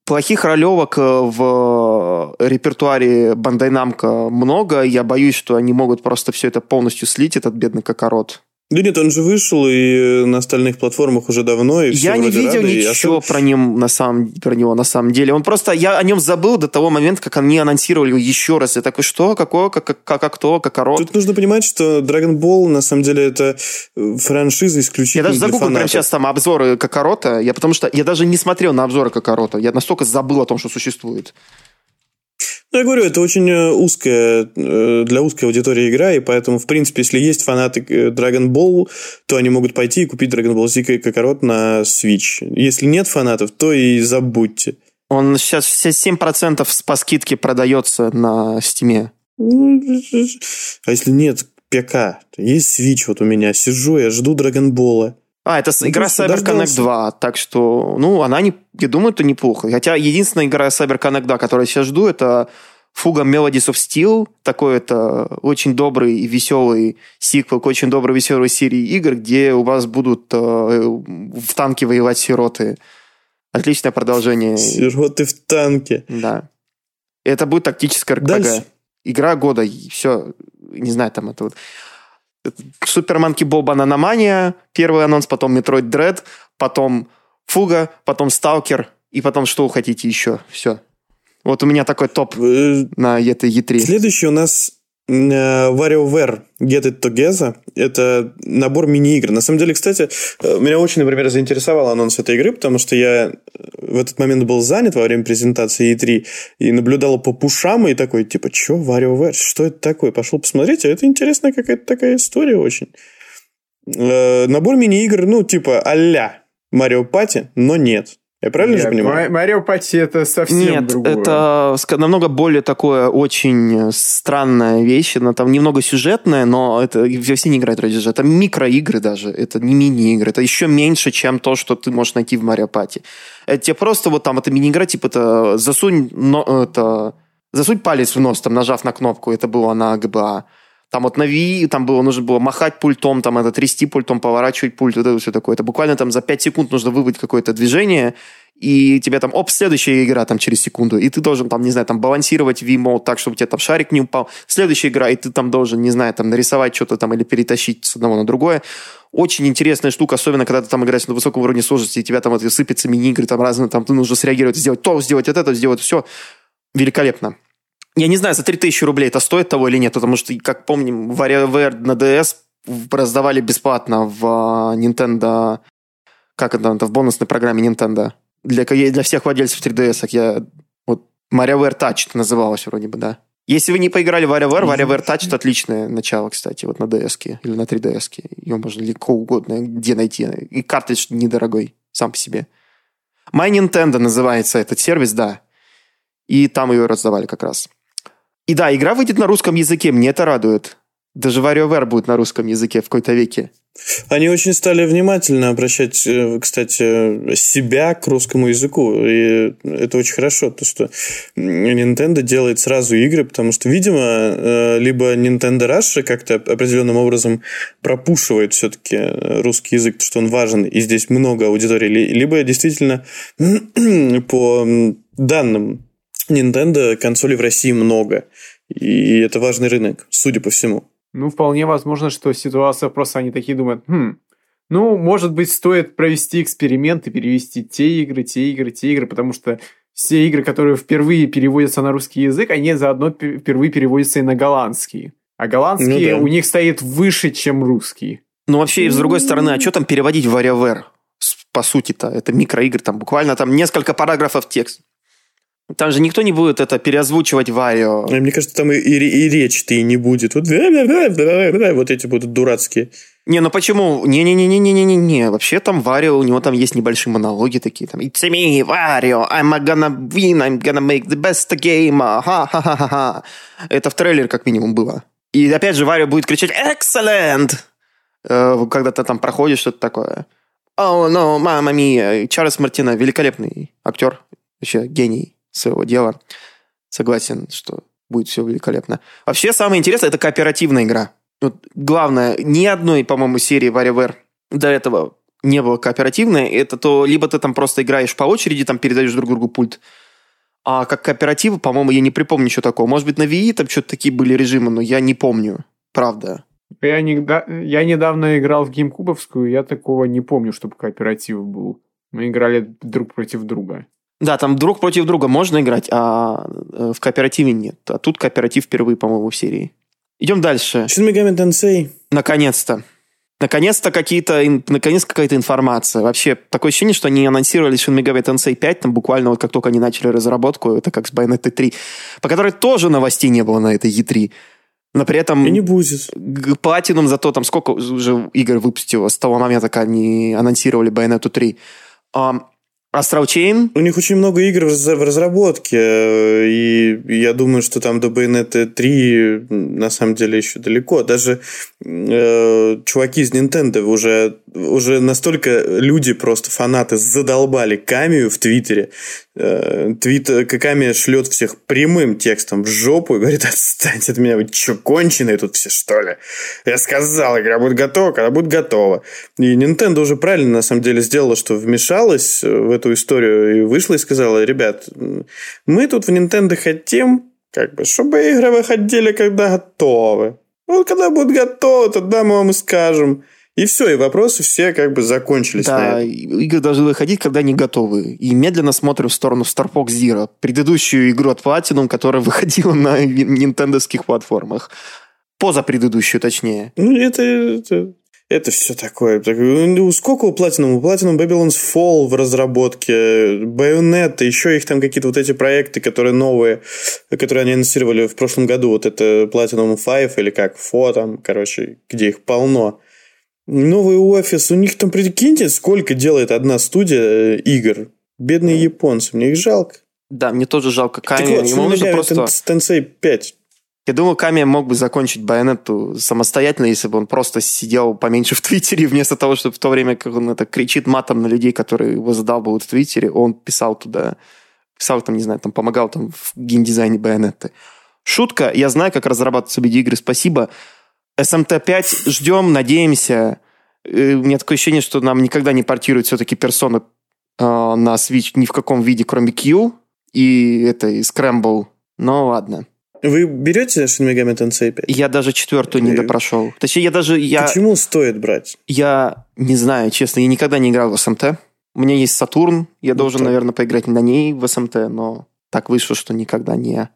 плохих ролевок э, в репертуаре Bandai Namco много. Я боюсь, что они могут просто все это полностью слить, этот бедный кокорот. Да нет, он же вышел и на остальных платформах уже давно. И я не видел рады, ничего про, ним, на самом, про него на самом деле. Он просто, я о нем забыл до того момента, как они анонсировали еще раз. Я такой, что, какое, как, как, как кто, как корот. Тут нужно понимать, что Dragon Ball на самом деле это э, франшиза исключительно Я даже загуглил прямо сейчас там обзоры Кокорота, я потому что я даже не смотрел на обзоры Кокорота. Я настолько забыл о том, что существует. Ну, я говорю, это очень э, узкая, э, для узкой аудитории игра, и поэтому, в принципе, если есть фанаты э, Dragon Ball, то они могут пойти и купить Dragon Ball Z Kakarot на Switch. Если нет фанатов, то и забудьте. Он сейчас все 7% по скидке продается на Steam. А если нет ПК, есть Switch вот у меня, сижу, я жду Dragon Ball. А, это ну, игра Cyber Connect 2, так что, ну, она, не, я думаю, это неплохо. Хотя единственная игра Cyber Connect 2, которую я сейчас жду, это Фуга Melodies of Steel, такой это очень добрый и веселый сиквел к очень доброй веселой серии игр, где у вас будут э, в танке воевать сироты. Отличное продолжение. Сироты в танке. Да. Это будет тактическая РПГ. Игра года, все. Не знаю, там это вот Super Monkey Ball Banana Mania, первый анонс, потом Metroid Dread, потом Fuga, потом Сталкер, и потом что вы хотите еще. Все. Вот у меня такой топ э, на этой E3. Следующий у нас WarioWare Get It Together. Это набор мини-игр. На самом деле, кстати, э, меня очень, например, заинтересовал анонс этой игры, потому что я в этот момент был занят во время презентации E3 и наблюдал по пушам и такой, типа, что WarioWare? Что это такое? Пошел посмотреть, а это интересная какая-то такая история очень. Набор мини-игр, ну, типа а-ля Марио Пати, но нет. Я правильно Нет, же понимаю? Марио Пати это совсем Нет, другое. это намного более такое очень странная вещь. Она там немного сюжетная, но это все не играют ради сюжета. Это микроигры даже. Это не мини-игры. Это еще меньше, чем то, что ты можешь найти в Марио Пати. Это тебе просто вот там, это мини-игра, типа это засунь, но, это, засунь палец в нос, там, нажав на кнопку. Это было на ГБА. Там вот на Wii, там было, нужно было махать пультом, там это трясти пультом, поворачивать пульт, вот это все такое. Это буквально там за 5 секунд нужно выбрать какое-то движение, и тебе там, оп, следующая игра там через секунду, и ты должен там, не знаю, там балансировать V-мод так, чтобы тебе там шарик не упал. Следующая игра, и ты там должен, не знаю, там нарисовать что-то там или перетащить с одного на другое. Очень интересная штука, особенно когда ты там играешь на высоком уровне сложности, и тебя там вот сыпятся мини-игры там разные, там ты нужно среагировать, сделать то, сделать вот это, сделать все. Великолепно. Я не знаю, за 3000 рублей это стоит того или нет, потому что, как помним, WarioWare на DS раздавали бесплатно в а, Nintendo, как это, в бонусной программе Nintendo. Для, для всех владельцев 3DS. Я, вот WarioWare Touch это называлось вроде бы, да. Если вы не поиграли в WarioWare, WarioWare Touch это отличное начало, кстати, вот на DS или на 3DS. Ее можно легко угодно где найти. И картридж недорогой сам по себе. My Nintendo называется этот сервис, да. И там ее раздавали как раз. И да, игра выйдет на русском языке, мне это радует. Даже WarioWare будет на русском языке в какой-то веке. Они очень стали внимательно обращать, э, кстати, себя к русскому языку. И это очень хорошо, то, что Nintendo делает сразу игры, потому что, видимо, э, либо Nintendo Russia как-то определенным образом пропушивает все-таки русский язык, что он важен, и здесь много аудитории, либо действительно по данным Nintendo консолей в России много. И это важный рынок, судя по всему. Ну, вполне возможно, что ситуация просто они такие думают, хм, ну, может быть, стоит провести эксперимент и перевести те игры, те игры, те игры, потому что все игры, которые впервые переводятся на русский язык, они заодно впервые переводятся и на голландский. А голландский ну, да. у них стоит выше, чем русский. Ну, вообще, и с другой стороны, а что там переводить в WarioWare? По сути-то, это микроигры, там буквально там несколько параграфов текста. Там же никто не будет это переозвучивать Варио. Мне кажется, там и, и, и речи-то и не будет. Вот, вот эти будут дурацкие. Не, ну почему? Не-не-не-не-не-не-не. Вообще там Варио, у него там есть небольшие монологи такие. Там, It's me, Варио, I'm gonna win, I'm gonna make the best game. Ха-ха-ха-ха. Это в трейлере как минимум было. И опять же Варио будет кричать Excellent! Когда ты там проходишь что-то такое. О, oh, no, мама мия. Чарльз Мартина, великолепный актер. Вообще гений своего дела. Согласен, что будет все великолепно. Вообще, самое интересное, это кооперативная игра. Вот главное, ни одной, по-моему, серии WarioWare до этого не было кооперативной. Это то, либо ты там просто играешь по очереди, там передаешь друг другу пульт, а как кооператив, по-моему, я не припомню ничего такого. Может быть, на Wii там что-то такие были режимы, но я не помню. Правда. Я, не, я недавно играл в геймкубовскую, я такого не помню, чтобы кооператив был. Мы играли друг против друга. Да, там друг против друга можно играть, а э, в кооперативе нет. А тут кооператив впервые, по-моему, в серии. Идем дальше. Shin Megami Tensei. Наконец-то. Наконец-то какие-то, наконец какая-то информация. Вообще, такое ощущение, что они анонсировали Shin Megami Tensei 5, там буквально вот как только они начали разработку, это как с Bayonetta 3, по которой тоже новостей не было на этой E3. Но при этом... И не будет. Platinum зато там сколько уже игр выпустило с того момента, как они анонсировали Bayonetta 3. Astral Chain. У них очень много игр в разработке, э, и я думаю, что там до Bayonetta 3 на самом деле еще далеко. Даже э, чуваки из Nintendo уже, уже настолько люди, просто фанаты, задолбали Камию в Твиттере. Э, твит Ками шлет всех прямым текстом в жопу и говорит, отстаньте от меня, вы что, конченые тут все, что ли? Я сказал, игра будет готова, когда будет готова. И Nintendo уже правильно, на самом деле, сделала, что вмешалась в эту эту историю и вышла и сказала, ребят, мы тут в Nintendo хотим, как бы, чтобы игры выходили, когда готовы. Вот когда будут готовы, тогда мы вам и скажем. И все, и вопросы все как бы закончились. Да, игры должны выходить, когда они готовы. И медленно смотрим в сторону Star Fox Zero, предыдущую игру от Platinum, которая выходила на нинтендовских платформах. Поза предыдущую, точнее. Ну, это, это это все такое. Ну, сколько у Platinum? У Platinum Babylon's Fall в разработке, Bayonetta, еще их там какие-то вот эти проекты, которые новые, которые они анонсировали в прошлом году. Вот это Platinum 5 или как, FO там, короче, где их полно. Новый офис, у них там, прикиньте, сколько делает одна студия э, игр. Бедные японцы, мне их жалко. Да, мне тоже жалко Ками. Так вот, Ему нужно просто... Tensei 5 я думаю, Ками мог бы закончить Байонетту самостоятельно, если бы он просто сидел поменьше в Твиттере, вместо того, чтобы в то время, как он это кричит матом на людей, которые его задалбывают в Твиттере, он писал туда, писал там, не знаю, там помогал там в геймдизайне Байонетты. Шутка, я знаю, как разрабатываются видеоигры, спасибо. SMT5 ждем, надеемся. У меня такое ощущение, что нам никогда не портируют все-таки персоны э, на Switch ни в каком виде, кроме Q и это и Scramble. Но ладно. Вы берете Shin Megami Tensei 5? Я даже четвертую не допрошел. Точнее, я даже... Я, Почему стоит брать? Я не знаю, честно. Я никогда не играл в СМТ. У меня есть Сатурн. Я ну, должен, так. наверное, поиграть на ней в СМТ, но так вышло, что никогда не...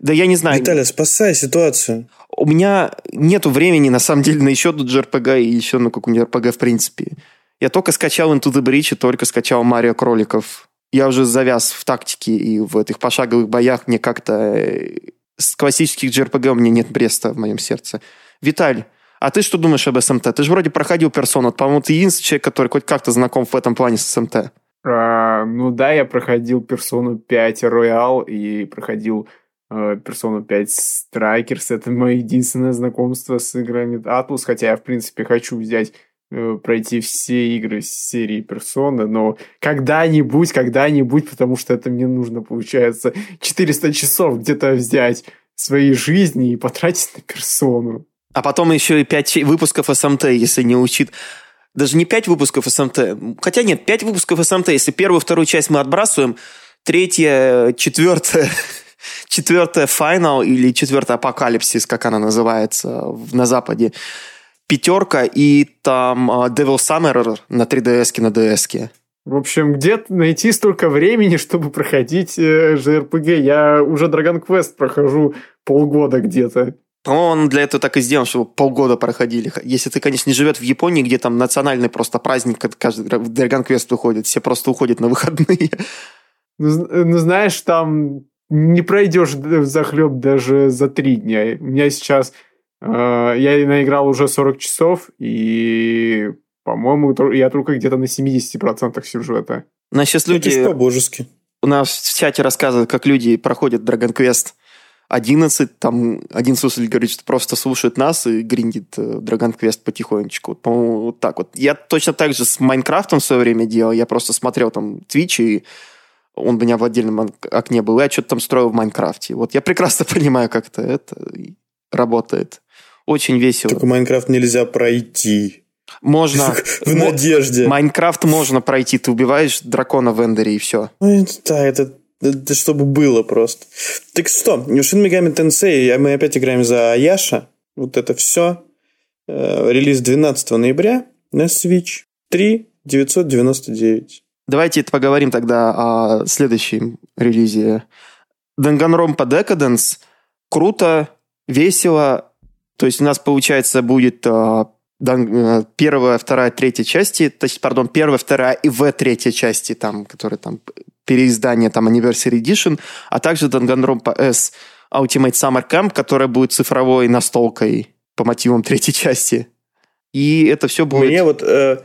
Да я не знаю. Виталий, спасай ситуацию. У меня нету времени, на самом деле, на еще тут JRPG и еще на какую-нибудь RPG в принципе. Я только скачал Into the Breach и только скачал Марио Кроликов. Я уже завяз в тактике и в этих пошаговых боях. Мне как-то э, с классических JRPG у меня нет Бреста в моем сердце. Виталь, а ты что думаешь об СМТ? Ты же вроде проходил персону. По-моему, ты единственный человек, который хоть как-то знаком в этом плане с СМТ. А, ну да, я проходил персону 5 Royal и проходил э, персону 5 Strikers. Это мое единственное знакомство с играми Atlus, хотя я, в принципе, хочу взять Э, пройти все игры серии Персона, но когда-нибудь, когда-нибудь, потому что это мне нужно, получается, 400 часов где-то взять своей жизни и потратить на Персону. А потом еще и 5 выпусков СМТ, если не учит. Даже не 5 выпусков СМТ. Хотя нет, 5 выпусков СМТ. Если первую вторую часть мы отбрасываем, третья, четвертая, четвертая Final или четвертая Апокалипсис, как она называется на Западе, пятерка и там uh, Devil Summer на 3DS на DS. В общем, где найти столько времени, чтобы проходить э, JRPG? Я уже Dragon Quest прохожу полгода где-то. Он для этого так и сделан, чтобы полгода проходили. Если ты, конечно, не живет в Японии, где там национальный просто праздник, каждый Dragon Quest выходит, все просто уходят на выходные. Ну, ну, знаешь, там не пройдешь захлеб даже за три дня. У меня сейчас... Э, я наиграл уже 40 часов, и, по-моему, я только где-то на 70% сюжета. У нас сейчас люди... Это по-божески. У нас в чате рассказывают, как люди проходят Dragon Quest 11, там один слушатель говорит, что просто слушает нас и гриндит э, Dragon Quest потихонечку. Вот, по-моему, вот так вот. Я точно так же с Майнкрафтом в свое время делал. Я просто смотрел там Twitch, и он у меня в отдельном окне был. Я что-то там строил в Майнкрафте. Вот я прекрасно понимаю, как это, это работает. Очень весело. Только Майнкрафт нельзя пройти. Можно. В надежде. Майнкрафт можно пройти. Ты убиваешь дракона в эндере и все. Да, это это чтобы было просто. Так что, Shin Megami Tensei, мы опять играем за Аяша. Вот это все. Э, релиз 12 ноября на Switch. 3 999. Давайте поговорим тогда о следующем релизе. Danganronpa Decadence. Круто, весело. То есть у нас, получается, будет э, э, первая, вторая, третья части, то есть, пардон, первая, вторая и В третья части, там, которые там переиздание там Anniversary Edition, а также Danganronpa S Ultimate Summer Camp, которая будет цифровой настолкой по мотивам третьей части. И это все будет... Мне вот э,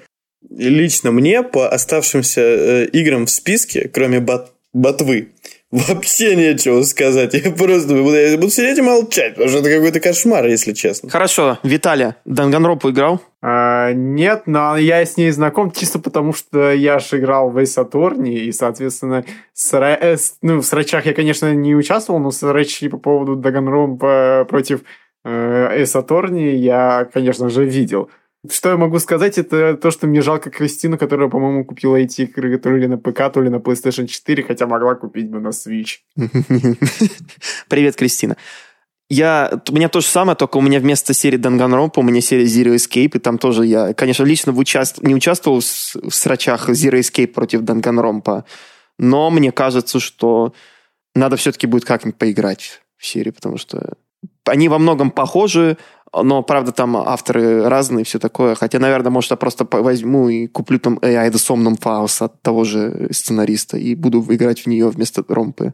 лично мне по оставшимся э, играм в списке, кроме бот, ботвы, Вообще нечего сказать. Я просто буду, я буду сидеть и молчать, потому что это какой-то кошмар, если честно. Хорошо. Виталия, Данганропу играл? А, нет, но я с ней знаком чисто потому, что я же играл в Attorney, и, соответственно, с, э, ну, в срачах я, конечно, не участвовал, но срачи по поводу Данганропа против э, Attorney я, конечно же, видел. Что я могу сказать, это то, что мне жалко Кристину, которая, по-моему, купила эти игры то ли на ПК, то ли на PlayStation 4, хотя могла купить бы на Switch. Привет, Кристина. Я, у меня то же самое, только у меня вместо серии Danganronpa у меня серия Zero Escape, и там тоже я, конечно, лично в участ... не участвовал в, в срачах Zero Escape против Danganronpa, но мне кажется, что надо все-таки будет как-нибудь поиграть в серии, потому что они во многом похожи, но, правда, там авторы разные, все такое. Хотя, наверное, может, я просто возьму и куплю там AI The Somnum Files от того же сценариста и буду играть в нее вместо ромпы.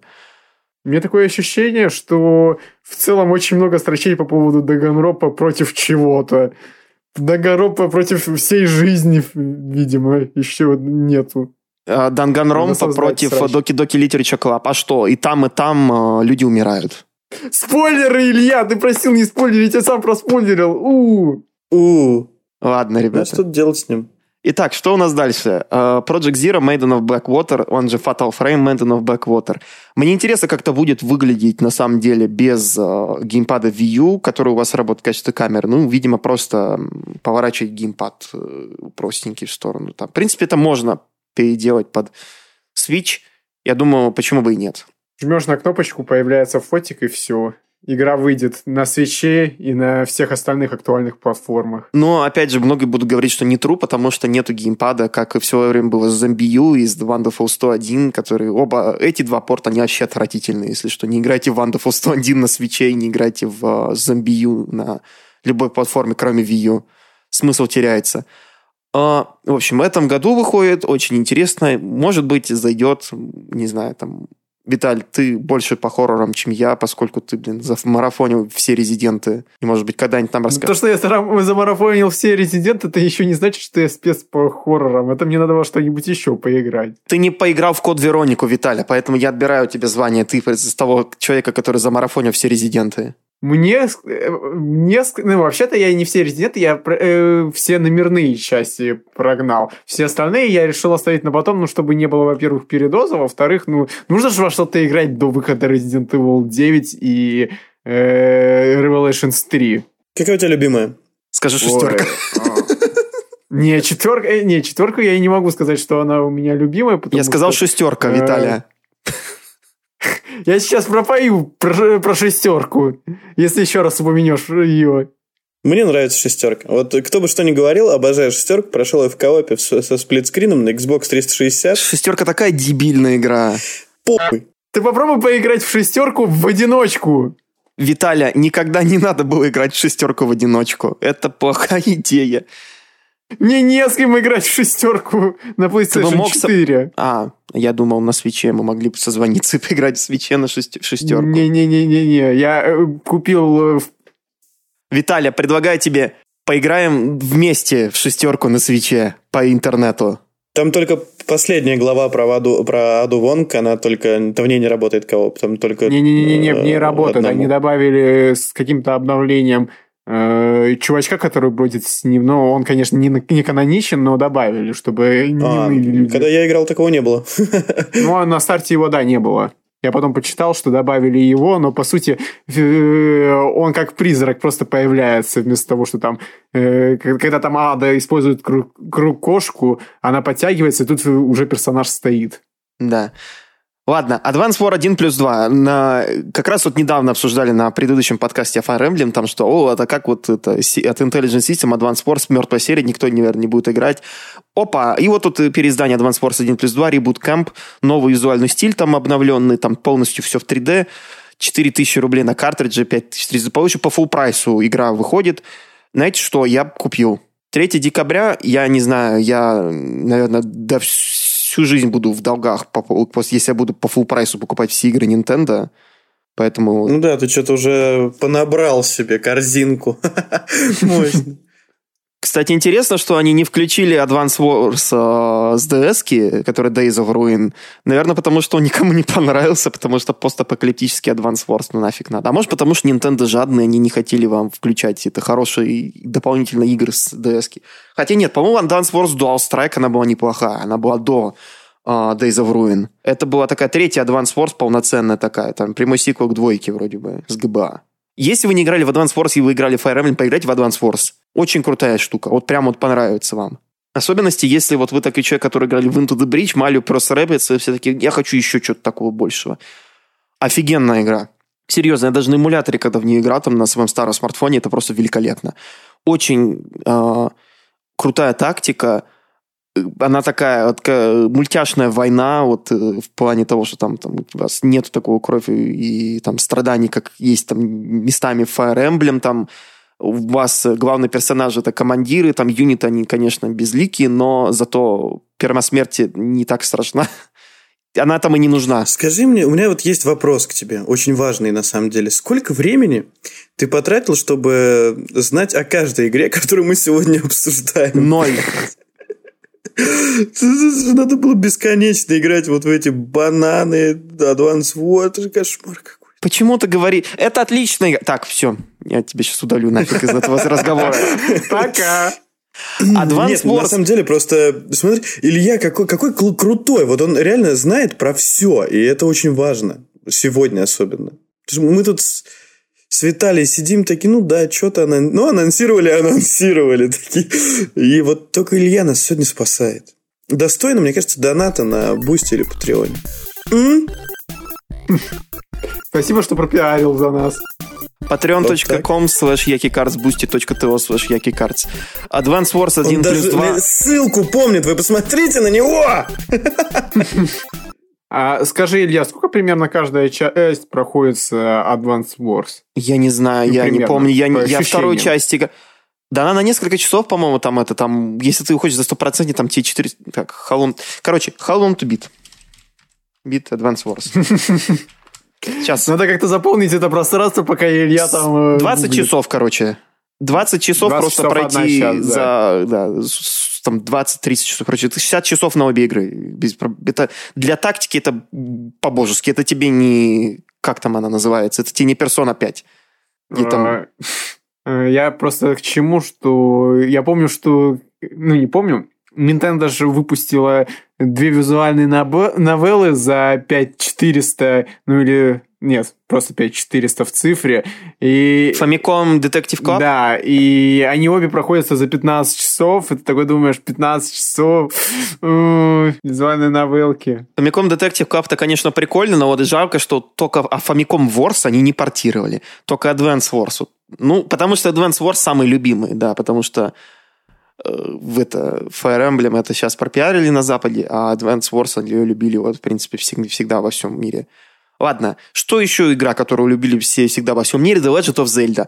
У меня такое ощущение, что в целом очень много строчей по поводу Даганропа против чего-то. Даганропа против всей жизни, видимо, еще нету. А, Данганромпа против Доки-Доки Literature Club. А что? И там, и там э, люди умирают. Спойлеры, Илья, ты просил не спойлерить, я сам проспойлерил. У, у. Ладно, ребята. А что делать с ним? Итак, что у нас дальше? Uh, Project Zero, Maiden of Blackwater, он же Fatal Frame, Maiden of Blackwater. Мне интересно, как это будет выглядеть на самом деле без uh, геймпада Wii U, который у вас работает в качестве камеры. Ну, видимо, просто поворачивать геймпад uh, простенький в сторону. Там. В принципе, это можно переделать под Switch. Я думаю, почему бы и нет. Жмешь на кнопочку, появляется фотик и все. Игра выйдет на свече и на всех остальных актуальных платформах. Но, опять же, многие будут говорить, что не true, потому что нету геймпада, как и в время было с ZombieU и с Wonderful 101, которые оба, эти два порта, они вообще отвратительные. Если что, не играйте в Wonderful 101 на свече и не играйте в uh, ZombieU на любой платформе, кроме Wii U. Смысл теряется. Uh, в общем, в этом году выходит, очень интересно. Может быть, зайдет, не знаю, там, Виталь, ты больше по хоррорам, чем я, поскольку ты, блин, замарафонил все резиденты. И, может быть, когда-нибудь там расскажешь. То, что я замарафонил все резиденты, это еще не значит, что я спец по хоррорам. Это мне надо во что-нибудь еще поиграть. Ты не поиграл в Код Веронику, Виталя, поэтому я отбираю тебе звание. Ты из того человека, который замарафонил все резиденты. Мне, э, мне, ну, вообще-то я не все резиденты, я э, все номерные части прогнал. Все остальные я решил оставить на потом, ну, чтобы не было, во-первых, передоза, во-вторых, ну, нужно же во что-то играть до выхода Resident Evil 9 и э, Revelations 3. Какая у тебя любимая? Скажи шестерка. А. Не, четверка, э, не, четверку я и не могу сказать, что она у меня любимая. Я сказал что, шестерка, э, Виталия. Я сейчас пропою про, про шестерку, если еще раз упомянешь ее. Мне нравится шестерка. Вот кто бы что ни говорил, обожаю шестерку. Прошел ее в коопе со сплитскрином на Xbox 360. Шестерка такая дебильная игра. Похуй. Ты попробуй поиграть в шестерку в одиночку. Виталя, никогда не надо было играть в шестерку в одиночку. Это плохая идея. Мне не с кем играть в шестерку на PlayStation мог со- 4. А, я думал, на свече мы могли бы созвониться и поиграть в свече на шестерку. Не-не-не-не-не. Я э, купил... э, Виталя, предлагаю тебе поиграем вместе в шестерку на свече по интернету. Там только последняя глава про Аду, про Аду Вонг, она только... В ней не работает кого там только... Не-не-не, в ней э, работает. одному. Они добавили с каким-то обновлением э, чувачка, который бродит с ним. Ну, он, конечно, не, не каноничен, но добавили, чтобы не А, люди. когда я играл, такого не было. Ну, а на старте его, да, не было. Я потом почитал, что добавили его, но, по сути, э, он как призрак просто появляется, вместо того, что там... э, Когда там Ада использует кру- кру- кошку, она подтягивается, и тут уже персонаж стоит. Да. Ладно, Advance War 1 плюс 2. На... Как раз вот недавно обсуждали на предыдущем подкасте Fire Emblem, там что, о, это как вот это, от Intelligent System Advance Wars, мертвая серия, никто, наверное, не будет играть. Опа, и вот тут э, переиздание Advance Wars 1 плюс 2, Reboot Camp, новый визуальный стиль там обновленный, там полностью все в 3D, 4000 рублей на картридже, 5300 получше, по full прайсу игра выходит. Знаете что, я купил. 3 декабря, я не знаю, я, наверное, до всю жизнь буду в долгах, если я буду по full прайсу покупать все игры Nintendo. Поэтому Ну да, ты что-то уже понабрал себе корзинку. Мощно. Кстати, интересно, что они не включили Advance Wars э, с DS, который Days of Ruin. Наверное, потому что он никому не понравился, потому что постапокалиптический Advance Wars, ну нафиг надо. А может, потому что Nintendo жадные, они не хотели вам включать это хорошие дополнительные игры с DS. Хотя нет, по-моему, Advance Wars Dual Strike, она была неплохая. Она была до э, Days of Ruin. Это была такая третья Advance Wars, полноценная такая, там прямой сиквел к двойке вроде бы, с GBA. Если вы не играли в Advance Wars и вы играли в Fire Emblem, поиграйте в Advance Wars. Очень крутая штука. Вот прям вот понравится вам. Особенности, если вот вы такой человек, который играли в Into the Breach, Mario Bros. Rabbids, и все таки я хочу еще что-то такого большего. Офигенная игра. Серьезно, я даже на эмуляторе, когда в нее играл, там на своем старом смартфоне, это просто великолепно. Очень э, крутая тактика. Она такая такая мультяшная война, вот э, в плане того, что там, там у вас нет такого крови и, там страданий, как есть там местами в Fire Emblem, там у вас главные персонажи это командиры, там юниты, они, конечно, безликие, но зато пермосмерти не так страшна. Она там и не нужна. Скажи мне, у меня вот есть вопрос к тебе, очень важный на самом деле. Сколько времени ты потратил, чтобы знать о каждой игре, которую мы сегодня обсуждаем? Ноль. Надо было бесконечно играть вот в эти бананы, Advance же кошмар какой. Почему ты говори? Это отличная игра. Так, все. Я тебя сейчас удалю нафиг из этого разговора. Пока! Advance Нет, ну, на Wars самом деле просто смотри, Илья какой, какой крутой, вот он реально знает про все, и это очень важно, сегодня особенно. Мы тут с, Виталией сидим такие, ну да, что-то анон... ну, анонсировали, анонсировали такие. И вот только Илья нас сегодня спасает. Достойно, мне кажется, доната на Boosty или Patreon е. М? Спасибо, что пропиарил за нас. patreon.com slash yakicards boosty.to slash yakicards Advance Wars 1 Он плюс даже 2 ссылку помнит, вы посмотрите на него! А скажи, Илья, сколько примерно каждая часть проходит с э, Advance Wars? Я не знаю, Ну, я не помню. Я, не- я вторую ощущениям. часть Да она на несколько часов, по-моему, там это, там, если ты хочешь за 100%, там тебе 4... Так, How long... Короче, How long to beat? Beat Advance Wars. Сейчас. Надо как-то заполнить это пространство, пока Илья там... э, 20 гуглит. часов, короче. 20 часов 20 просто часов пройти за да, с- там 20-30 часов. Короче, это 60 часов на обе игры. Без это, для тактики это по-божески. Это тебе не... Как там она называется? Это тебе не Persona 5. Где там... А, э, Я просто к чему, что... Я помню, что... Ну, не помню. Nintendo же выпустила две визуальные новеллы за 5400, ну или... Нет, просто 5400 в цифре. И... Famicom Detective Club? Да, и они обе проходятся за 15 часов, и ты такой думаешь, 15 часов, визуальные новелки. Famicom Detective Club-то, конечно, прикольно, но вот жалко, что только а Famicom Wars они не портировали. Только Advance Wars. Ну, потому что Advance Wars самый любимый, да, потому что э, в это Fire Emblem это сейчас пропиарили на Западе, а Advance Wars они ее любили, вот, в принципе, всегда, всегда во всем мире. Ладно, что еще игра, которую любили все всегда во всем мире? The Legend of Zelda.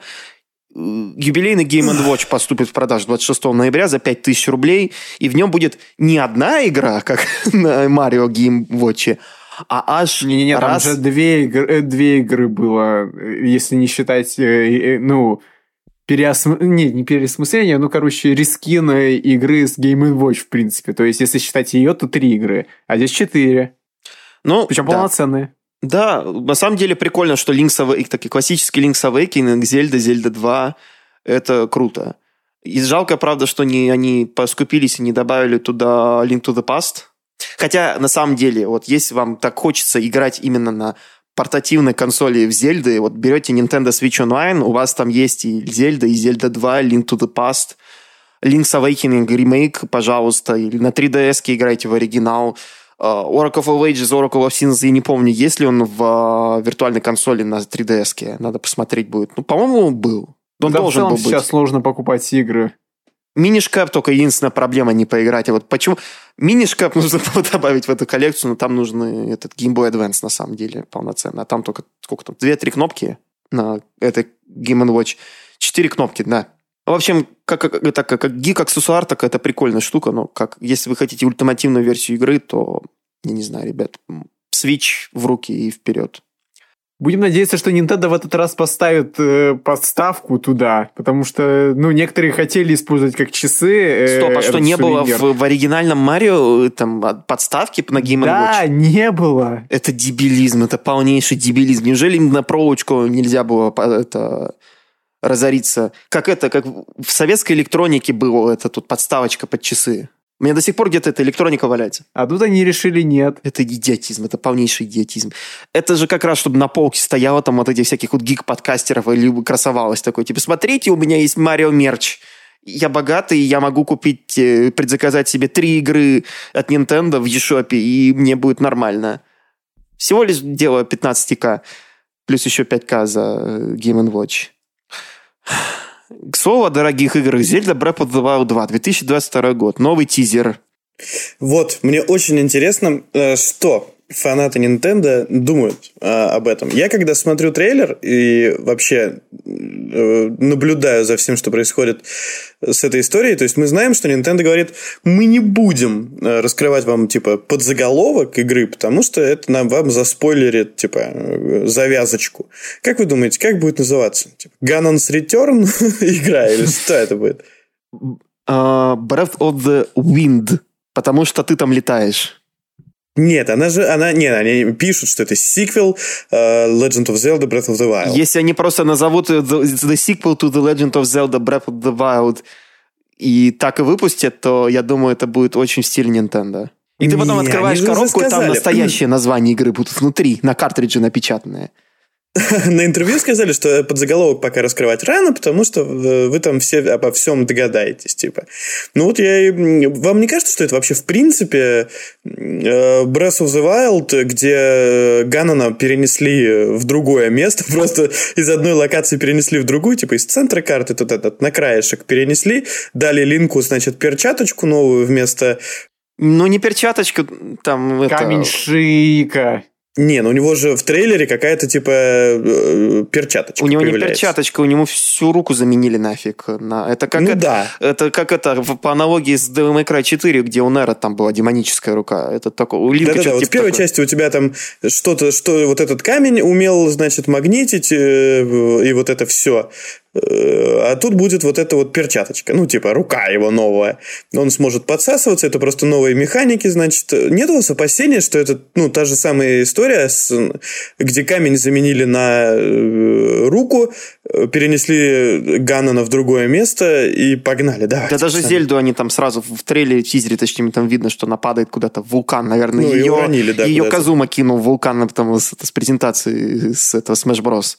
юбилейный Game Watch поступит в продажу 26 ноября за 5000 рублей, и в нем будет не одна игра, как на Mario Game Watch, а аж Не-не-не, раз... там же две игры, э, две игры было, э, если не считать, э, ну, переосм... не, не переосмысление, ну, короче, рискин игры с Game Watch, в принципе. То есть, если считать ее, то три игры, а здесь четыре. Ну, Причем да. полноценные. Да, на самом деле прикольно, что Link's Awakening, такой классический Link's Awakening, Зельда, Зельда 2, это круто. И жалко, правда, что не, они поскупились и не добавили туда Link to the Past. Хотя, на самом деле, вот если вам так хочется играть именно на портативной консоли в Зельды, вот берете Nintendo Switch Online, у вас там есть и Зельда, и Зельда 2, Link to the Past, Link's Awakening ремейк, пожалуйста, или на 3DS играйте в оригинал. Uh, Oracle of Ages, Oracle of Sins, я не помню, есть ли он в uh, виртуальной консоли на 3DS. Надо посмотреть будет. Ну, по-моему, был. Он да, должен в целом был быть. сейчас сложно покупать игры. Минишкап только единственная проблема не поиграть. А вот почему Минишкап нужно было добавить в эту коллекцию, но там нужен этот Game Boy Advance на самом деле полноценно. А там только сколько там? Две-три кнопки на этой Game Watch. Четыре кнопки, да. В общем, как, как, это, как, как гик-аксессуар, так это прикольная штука, но как, если вы хотите ультимативную версию игры, то, я не знаю, ребят, Switch в руки и вперед. Будем надеяться, что Nintendo в этот раз поставит э, подставку туда, потому что, ну, некоторые хотели использовать как часы. Э, Стоп, а что не было в, в оригинальном Марио там подставки на Game Watch? Да, не было. Это дебилизм, это полнейший дебилизм. Неужели им на проволочку нельзя было это разориться? Как это, как в советской электронике было, это тут подставочка под часы. У меня до сих пор где-то эта электроника валяется. А тут они решили нет. Это идиотизм, это полнейший идиотизм. Это же как раз, чтобы на полке стояло там вот этих всяких вот гик-подкастеров или красовалось такое. Типа, смотрите, у меня есть Марио мерч. Я богатый, я могу купить, э, предзаказать себе три игры от Nintendo в eShop, и мне будет нормально. Всего лишь дело 15к, плюс еще 5к за Game Watch. К слову о дорогих играх, Зельда Breath of the Wild 2, 2022 год, новый тизер. Вот, мне очень интересно, что фанаты Nintendo думают э, об этом. Я когда смотрю трейлер и вообще э, наблюдаю за всем, что происходит с этой историей, то есть мы знаем, что Nintendo говорит, мы не будем э, раскрывать вам типа подзаголовок игры, потому что это нам вам заспойлерит типа э, завязочку. Как вы думаете, как будет называться? Типа, Ganon's Return игра или что это будет? Uh, Breath of the Wind, потому что ты там летаешь. Нет, она же, она, нет, они пишут, что это сиквел uh, Legend of Zelda Breath of the Wild. Если они просто назовут the, the sequel to the Legend of Zelda Breath of the Wild и так и выпустят, то я думаю, это будет очень в стиле Nintendo. И ты потом Не, открываешь коробку, и там настоящее название игры будут внутри, на картридже напечатанное. На интервью сказали, что подзаголовок пока раскрывать рано, потому что э, вы там все обо всем догадаетесь, типа. Ну вот я... и- Вам не кажется, что это вообще в принципе э, Breath of the Wild, где Ганнона перенесли в другое место, просто из одной локации перенесли в другую, типа из центра карты тут этот на краешек перенесли, дали Линку, значит, перчаточку новую вместо... Ну, не перчаточка, там... это- Камень шика. Не, ну у него же в трейлере какая-то типа э, перчаточка У него не появляется. перчаточка, у него всю руку заменили нафиг. На... Это как Ну это, да. это как это по аналогии с Devil May Cry 4, где у Нера там была демоническая рука. Это такой, у Линка Да-да-да, что-то вот типа в первой такое. части у тебя там что-то, что вот этот камень умел, значит, магнитить, э, и вот это все. А тут будет вот эта вот перчаточка, ну, типа, рука его новая. Он сможет подсасываться, это просто новые механики, значит. Нет у вас опасения, что это, ну, та же самая история, с, где камень заменили на э, руку, э, перенесли Ганнона в другое место и погнали, да. Да даже Зельду они там сразу в трейлере, в тизере, точнее, там видно, что она падает куда-то в вулкан, наверное. Ну, ее уронили, да, ее. Казума кинул в вулкан потому, с, с презентации с этого Smash Bros.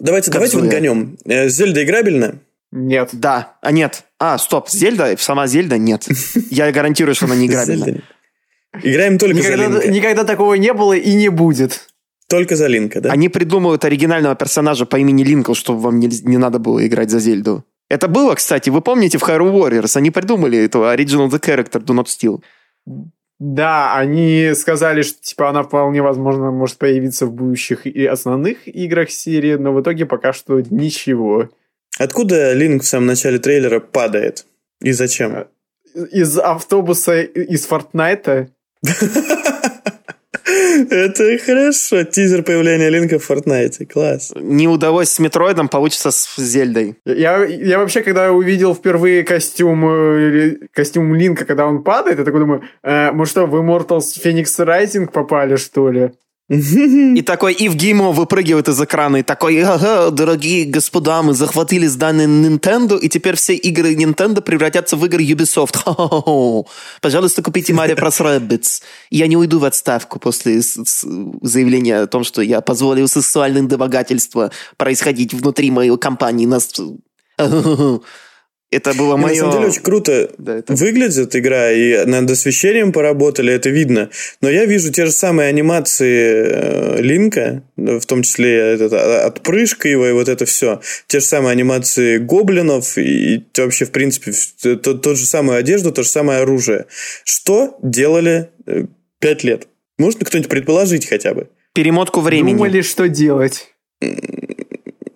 Давайте, давайте Кадзуя. морганем. Э, Зельда играбельна? Нет. Да, а нет. А, стоп, Зельда, сама Зельда нет. Я гарантирую, что она не играбельна. Играем только за Никогда, Линка. никогда такого не было и не будет. Только за Линка, да? Они придумывают оригинального персонажа по имени Линкл, чтобы вам не, не надо было играть за Зельду. Это было, кстати, вы помните в Hyrule Warriors? Они придумали этого Original the Character Do Not Steal. Да, они сказали, что типа она вполне возможно может появиться в будущих и основных играх серии, но в итоге пока что ничего. Откуда Линк в самом начале трейлера падает? И зачем? Из автобуса из Фортнайта. Это хорошо. Тизер появления Линка в Фортнайте. Класс. Не удалось с Метроидом, получится с Зельдой. Я, я вообще, когда увидел впервые костюм, э, костюм Линка, когда он падает, я такой думаю, э, мы что, в Immortals Phoenix Rising попали, что ли? И такой Ив Гимо выпрыгивает из экрана и такой, дорогие господа, мы захватили здание Nintendo, и теперь все игры Nintendo превратятся в игры Ubisoft. Пожалуйста, купите Mario Bros. Rabbids. Я не уйду в отставку после заявления о том, что я позволил сексуальным домогательства происходить внутри моей компании. Нас это было мое... На самом деле очень круто да, это... выглядит игра, и над освещением поработали, это видно. Но я вижу те же самые анимации э, Линка, в том числе этот, а, отпрыжка его и вот это все. Те же самые анимации гоблинов и вообще, в принципе, тот, тот же самую одежду, то же самое оружие. Что делали э, пять лет? Может кто-нибудь предположить хотя бы? Перемотку времени. Думали, что делать.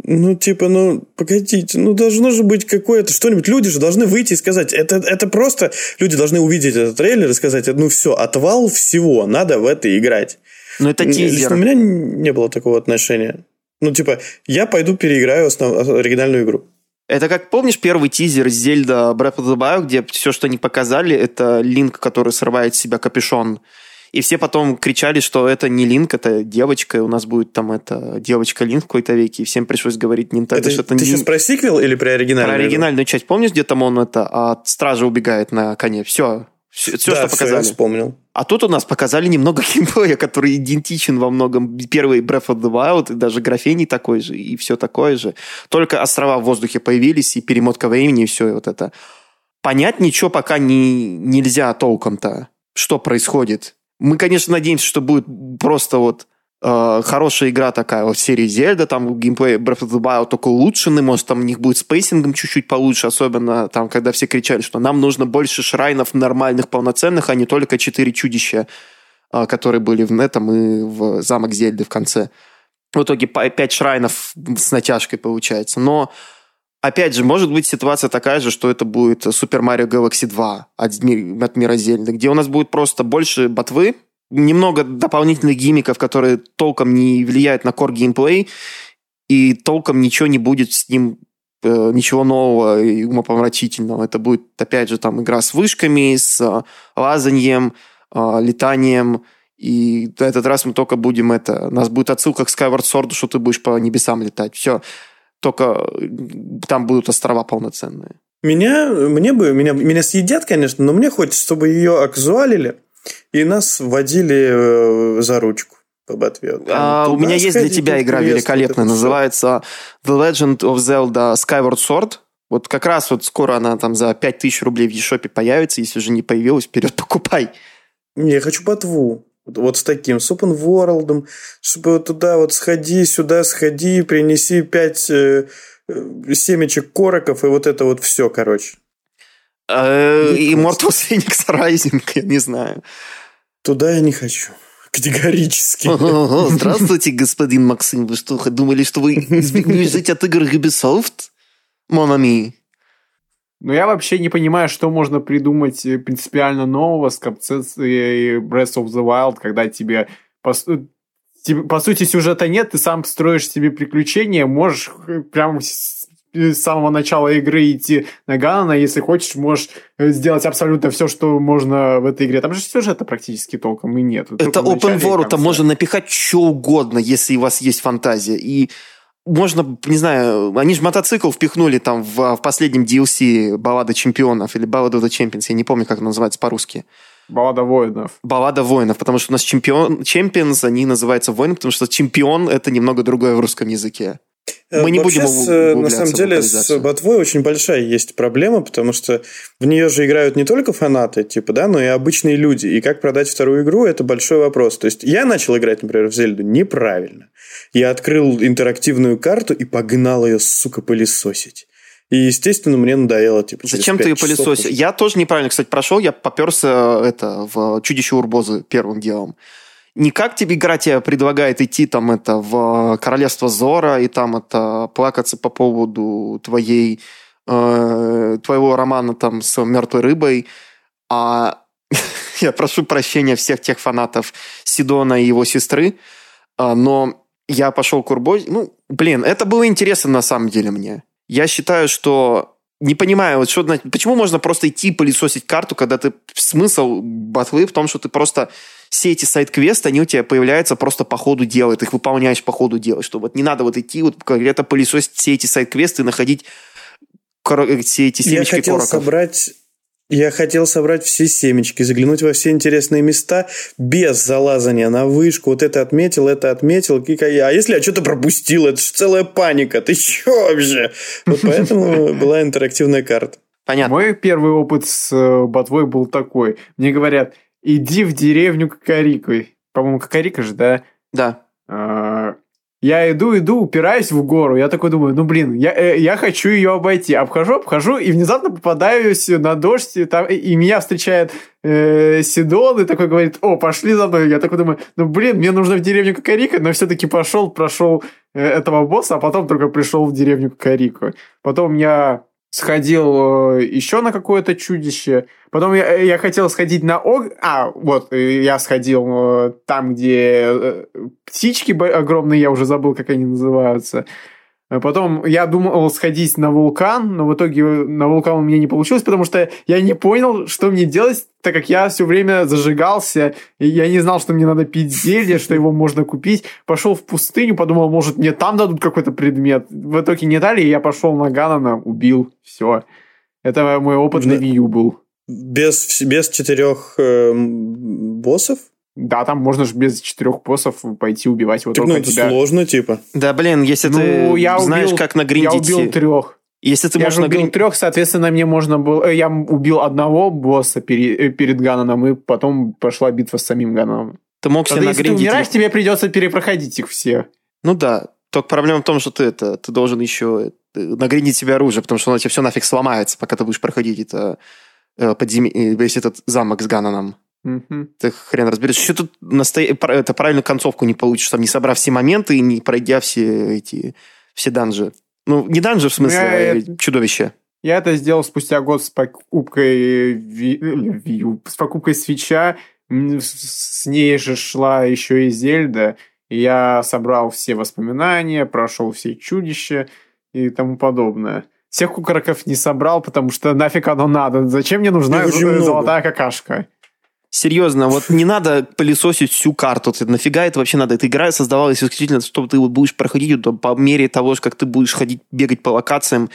Ну, типа, ну, погодите, ну, должно же быть какое-то что-нибудь. Люди же должны выйти и сказать, это, это просто... Люди должны увидеть этот трейлер и сказать, ну, все, отвал всего, надо в это играть. Ну, это тизер. Лично у меня не было такого отношения. Ну, типа, я пойду переиграю основ... оригинальную игру. Это как, помнишь, первый тизер Зельда Breath of the Wild, где все, что они показали, это Линк, который срывает с себя капюшон и все потом кричали, что это не Линк, это девочка, и у нас будет там это девочка Линк в какой-то веке, и всем пришлось говорить Nintendo, это, что это Ты не... сейчас про сиквел или про оригинальную? Про оригинальную часть. Помнишь, где там он это от стража убегает на коне? Все, все, все да, что показали. Все, я вспомнил. А тут у нас показали немного геймплея, который идентичен во многом первый Breath of the Wild, и даже графений такой же, и все такое же. Только острова в воздухе появились, и перемотка времени, и все и вот это. Понять ничего пока не, нельзя толком-то, что происходит. Мы, конечно, надеемся, что будет просто вот э, хорошая игра такая вот в серии Zelda, там геймплей Breath of the Wild только улучшенный, может, там у них будет с pacing ом чуть-чуть получше, особенно там, когда все кричали, что нам нужно больше shrine ов нормальных, полноценных, а не только четыре чудища, э, которые были в этом и в замок Zelda ы в конце. В итоге пять шрайнов с натяжкой получается. Но Опять же, может быть ситуация такая же, что это будет Super Mario Galaxy 2 от, от мира Zelda ы, где у нас будет просто больше ботвы, немного дополнительных гимиков, которые толком не влияют на core геймплей, и толком ничего не будет с ним э, ничего нового и умопомрачительного. Это будет, опять же, там игра с вышками, с э, лазаньем, э, летанием, и в этот раз мы только будем это... У нас будет отсылка к Skyward Sword, что ты будешь по небесам летать. Все только там будут острова полноценные. Меня, мне бы, меня, меня съедят, конечно, но мне хочется, чтобы ее акзуалили и нас водили э, за ручку по ботве. А, у меня есть для тебя игра великолепная, называется The Legend of Zelda Skyward Sword. Вот как раз вот скоро она там за 5000 рублей в eShop появится, если же не появилась, вперед покупай. Я хочу ботву. Вот с таким, с open world, чтобы туда вот сходи, сюда сходи, принеси пять э, э семечек короков и вот это вот все, короче. Э, Immortal Phoenix Rising, я не знаю. Туда я не хочу. Категорически. Здравствуйте, господин Максим. Вы что, думали, что вы избежите от игр Ubisoft? Монами. Но я вообще не понимаю, что можно придумать э, принципиально нового с концепцией Breath of the Wild, когда тебе по, тебе, по сути сюжета нет, ты сам строишь себе приключения, можешь э, прямо с, с самого начала игры идти на Ганна, если хочешь, можешь э, сделать абсолютно все, что можно в этой игре. Там же сюжета практически толком и нет. Это open world, там можно напихать что угодно, если у вас есть фантазия. И можно, не знаю, они же мотоцикл впихнули там в, в последнем DLC Баллада чемпионов или Баллада of the Champions, я не помню, как это называется по-русски. Баллада воинов. Баллада воинов, потому что у нас чемпион, Champions, они называются воины, потому что чемпион это немного другое в русском языке. Э, Мы не Вообще, будем с, на самом деле, с ботвой очень большая есть проблема, потому что в нее же играют не только фанаты, типа, да, но и обычные люди. И как продать вторую игру, это большой вопрос. То есть я начал играть, например, в Зельду неправильно. Я открыл интерактивную карту и погнал ее, сука, пылесосить. И, естественно, мне надоело, типа, Зачем ты ее пылесосил? Я тоже неправильно, кстати, прошел, я поперся это, в чудище Урбозы первым делом. Не как тебе игра тебе предлагает идти там это в Королевство Зора и там это плакаться по поводу твоей э, твоего романа там с мертвой рыбой, а я прошу прощения всех тех фанатов Сидона и его сестры, а, но я пошел к Урбозе. Ну, блин, это было интересно на самом деле мне. Я считаю, что не понимаю, вот что, почему можно просто идти пылесосить карту, когда ты смысл батвы в том, что ты просто все эти сайт-квесты, они у тебя появляются просто по ходу дела, ты их выполняешь по ходу дела, что вот не надо вот идти вот где-то пылесосить все эти сайт-квесты и находить все эти семечки Я хотел короков. собрать я хотел собрать все семечки, заглянуть во все интересные места без залазания на вышку. Вот это отметил, это отметил. А если я что-то пропустил? Это же целая паника. Ты че вообще? Вот поэтому была интерактивная карта. Понятно. Мой первый опыт с э, ботвой был такой. Мне говорят, иди в деревню Кокорикой. По-моему, Кокорика же, да? Да. А, я иду, иду, упираюсь в гору. Я такой думаю, ну блин, я, э, я хочу ее обойти. Обхожу, обхожу, и внезапно попадаюсь на дождь, и, там, и меня встречает э, Сидон, и такой говорит, о, пошли за мной. Я такой думаю, ну блин, мне нужно в деревню Кокорика, но все-таки пошел, прошел э, этого босса, а потом только пришел в деревню Кокорико. Потом я сходил э, еще на какое-то чудище. Потом я, я хотел сходить на Ог... А, вот, я сходил э, там, где э, птички огромные, я уже забыл, как они называются. А потом я думал сходить на вулкан, но в итоге на вулкан у меня не получилось, потому что я не понял, что мне делать, так как я все время зажигался, и я не знал, что мне надо пить зелье, что его можно купить. Пошел в пустыню, подумал, может, мне там дадут какой-то предмет. В итоге не дали, и я пошел на Ганана, убил. Все. Это мой опыт на Wii U был. Без, без четырех э, боссов? Да, там можно же без четырех боссов пойти убивать его. Так, ну, это тебя... сложно, типа. Да, блин, если ну, ты я знаешь, убил, как нагриндить... Я убил трех. Если ты я можешь убил нагрин... трех, соответственно, мне можно было... Э, я убил одного босса перед, э, перед Гананом, и потом пошла битва с самим Гананом. Ты мог себе нагриндить... Если ты умираешь, тебе придется перепроходить их все. Ну да, только проблема в том, что ты это, ты должен еще э, нагриндить себе оружие, потому что оно тебе все нафиг сломается, пока ты будешь проходить это подзем... весь этот замок с Гананом. Угу. Ты хрен разберешь. Еще тут насто... это правильную концовку не получишь, там, не собрав все моменты и не пройдя все эти все данжи. Ну, не данжи, в смысле, а я... чудовище. Я это сделал спустя год с покупкой ви... Ви... с покупкой свеча. С ней же шла еще и Зельда. И я собрал все воспоминания, прошел все чудища и тому подобное. Всех кукороков не собрал, потому что нафиг оно надо. Зачем мне нужна золотая какашка? Серьезно, вот не надо пылесосить всю карту. Ты, нафига это вообще надо? Эта игра создавалась исключительно, чтобы ты вот будешь проходить вот, по мере того, как ты будешь ходить, бегать по локациям.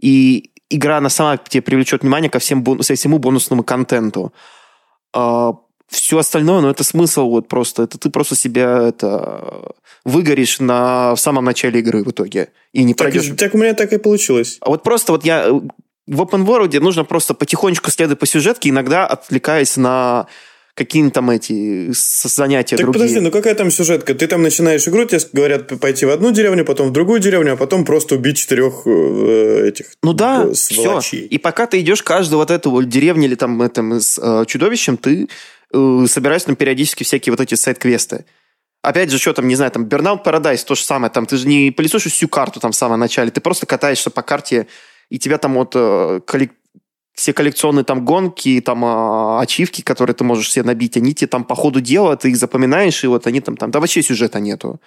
И игра, она сама тебе привлечет внимание ко всем бон... всему бонусному контенту. А, все остальное, ну, это смысл вот просто. Это ты просто себя это выгоришь на, в самом начале игры в итоге. И не так, пройдешь. Так у меня так и получилось. А вот просто вот я в open world нужно просто потихонечку следовать по сюжетке, иногда отвлекаясь на какие-нибудь там эти занятия так другие. подожди, ну какая там сюжетка? Ты там начинаешь игру, тебе говорят пойти в одну деревню, потом в другую деревню, а потом просто убить четырех э, этих Ну да, э, все. И пока ты идешь каждую вот эту деревню или там этом, с э, чудовищем, ты э, собираешь там периодически всякие вот эти сайт-квесты. Опять же, что там, не знаю, там Burnout Paradise, то же самое, там ты же не пылесосишь всю карту там в самом начале, ты просто катаешься по карте и тебя там вот э, коллек... все коллекционные там гонки, там э, ачивки, которые ты можешь себе набить, они тебе там по ходу дела, ты их запоминаешь, и вот они там, там, да вообще сюжета нету.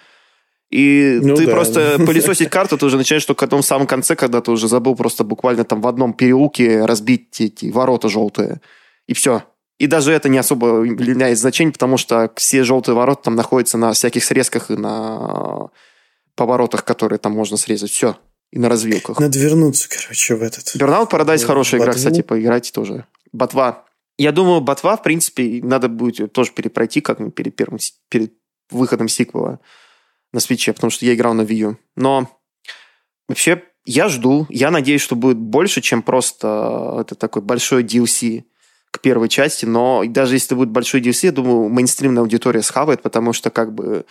И ну, ты да. просто пылесосить карту, ты уже начинаешь только в том самом конце, когда ты уже забыл просто буквально там в одном переулке разбить эти ворота желтые. И все. И даже это не особо имеет значение, потому что все желтые ворота там находятся на всяких срезках и на поворотах, которые там можно срезать. Все и на развилках. Надо вернуться, короче, в этот. Burnout Paradise хорошая игра, кстати, поиграйте тоже. Ботва. Я думаю, Ботва, в принципе, надо будет тоже перепройти как перед первым, перед выходом сиквела на свече, потому что я играл на Wii U. Но вообще я жду, я надеюсь, что будет больше, чем просто это такой большой DLC к первой части, но даже если будет большой DLC, я думаю, мейнстримная аудитория схавает, потому что как бы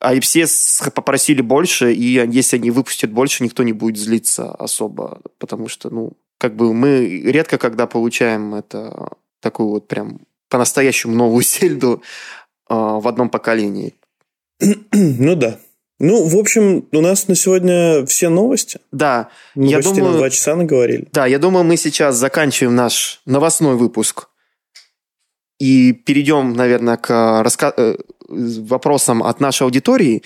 а и все попросили больше, и если они выпустят больше, никто не будет злиться особо, потому что, ну, как бы мы редко когда получаем это такую вот прям по-настоящему новую сельду. в одном поколении. Ну да. Ну, в общем, у нас на сегодня все новости. Да. Мы я думаю, на два часа наговорили. Да, я думаю, мы сейчас заканчиваем наш новостной выпуск и перейдем, наверное, к раска... Вопросам от нашей аудитории.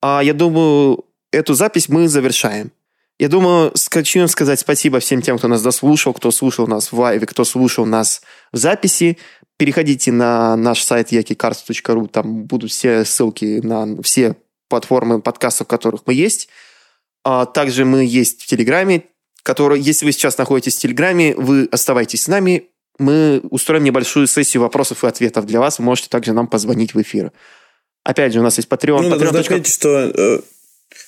А я думаю, эту запись мы завершаем. Я думаю, хочу сказать спасибо всем тем, кто нас дослушал, кто слушал нас в лайве, кто слушал нас в записи. Переходите на наш сайт yakicards.ru, там будут все ссылки на все платформы подкастов, в которых мы есть. А также мы есть в Телеграме, который, если вы сейчас находитесь в Телеграме, вы оставайтесь с нами, мы устроим небольшую сессию вопросов и ответов для вас. Вы можете также нам позвонить в эфир. Опять же, у нас есть Patreon. Ну, Patreon. нужно отметить, что э,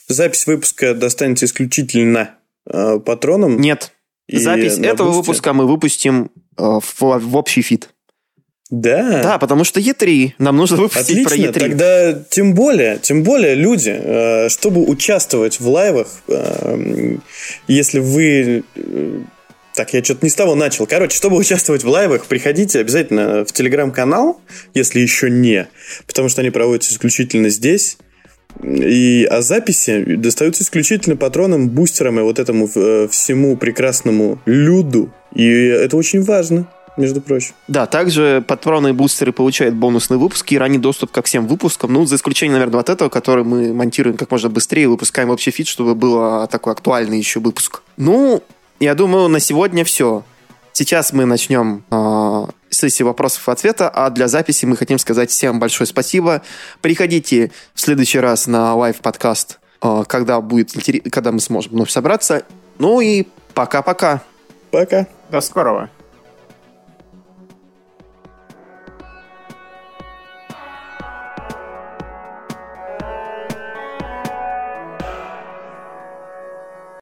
запись выпуска достанется исключительно э, патронам. Нет. Запись этого бусте. выпуска мы выпустим э, в, в общий фид. Да. Да, потому что E3. Нам нужно выпустить Отлично, про E3. Тогда тем более, тем более люди, э, чтобы участвовать в лайвах, э, если вы э, так, я что-то не с того начал. Короче, чтобы участвовать в лайвах, приходите обязательно в телеграм-канал, если еще не, потому что они проводятся исключительно здесь. И, а записи достаются исключительно патронам, бустерам и вот этому э, всему прекрасному люду. И это очень важно между прочим. Да, также патроны и бустеры получают бонусные выпуски и ранний доступ ко всем выпускам, ну, за исключением, наверное, вот этого, который мы монтируем как можно быстрее и выпускаем общий feed, чтобы был такой актуальный еще выпуск. Ну, я думаю, на сегодня все. Сейчас мы начнем э, сессию вопросов и ответа, а для записи мы хотим сказать всем большое спасибо. Приходите в следующий раз на live -подкаст, э, когда, будет, когда мы сможем вновь собраться. Ну и пока-пока. Пока. До скорого.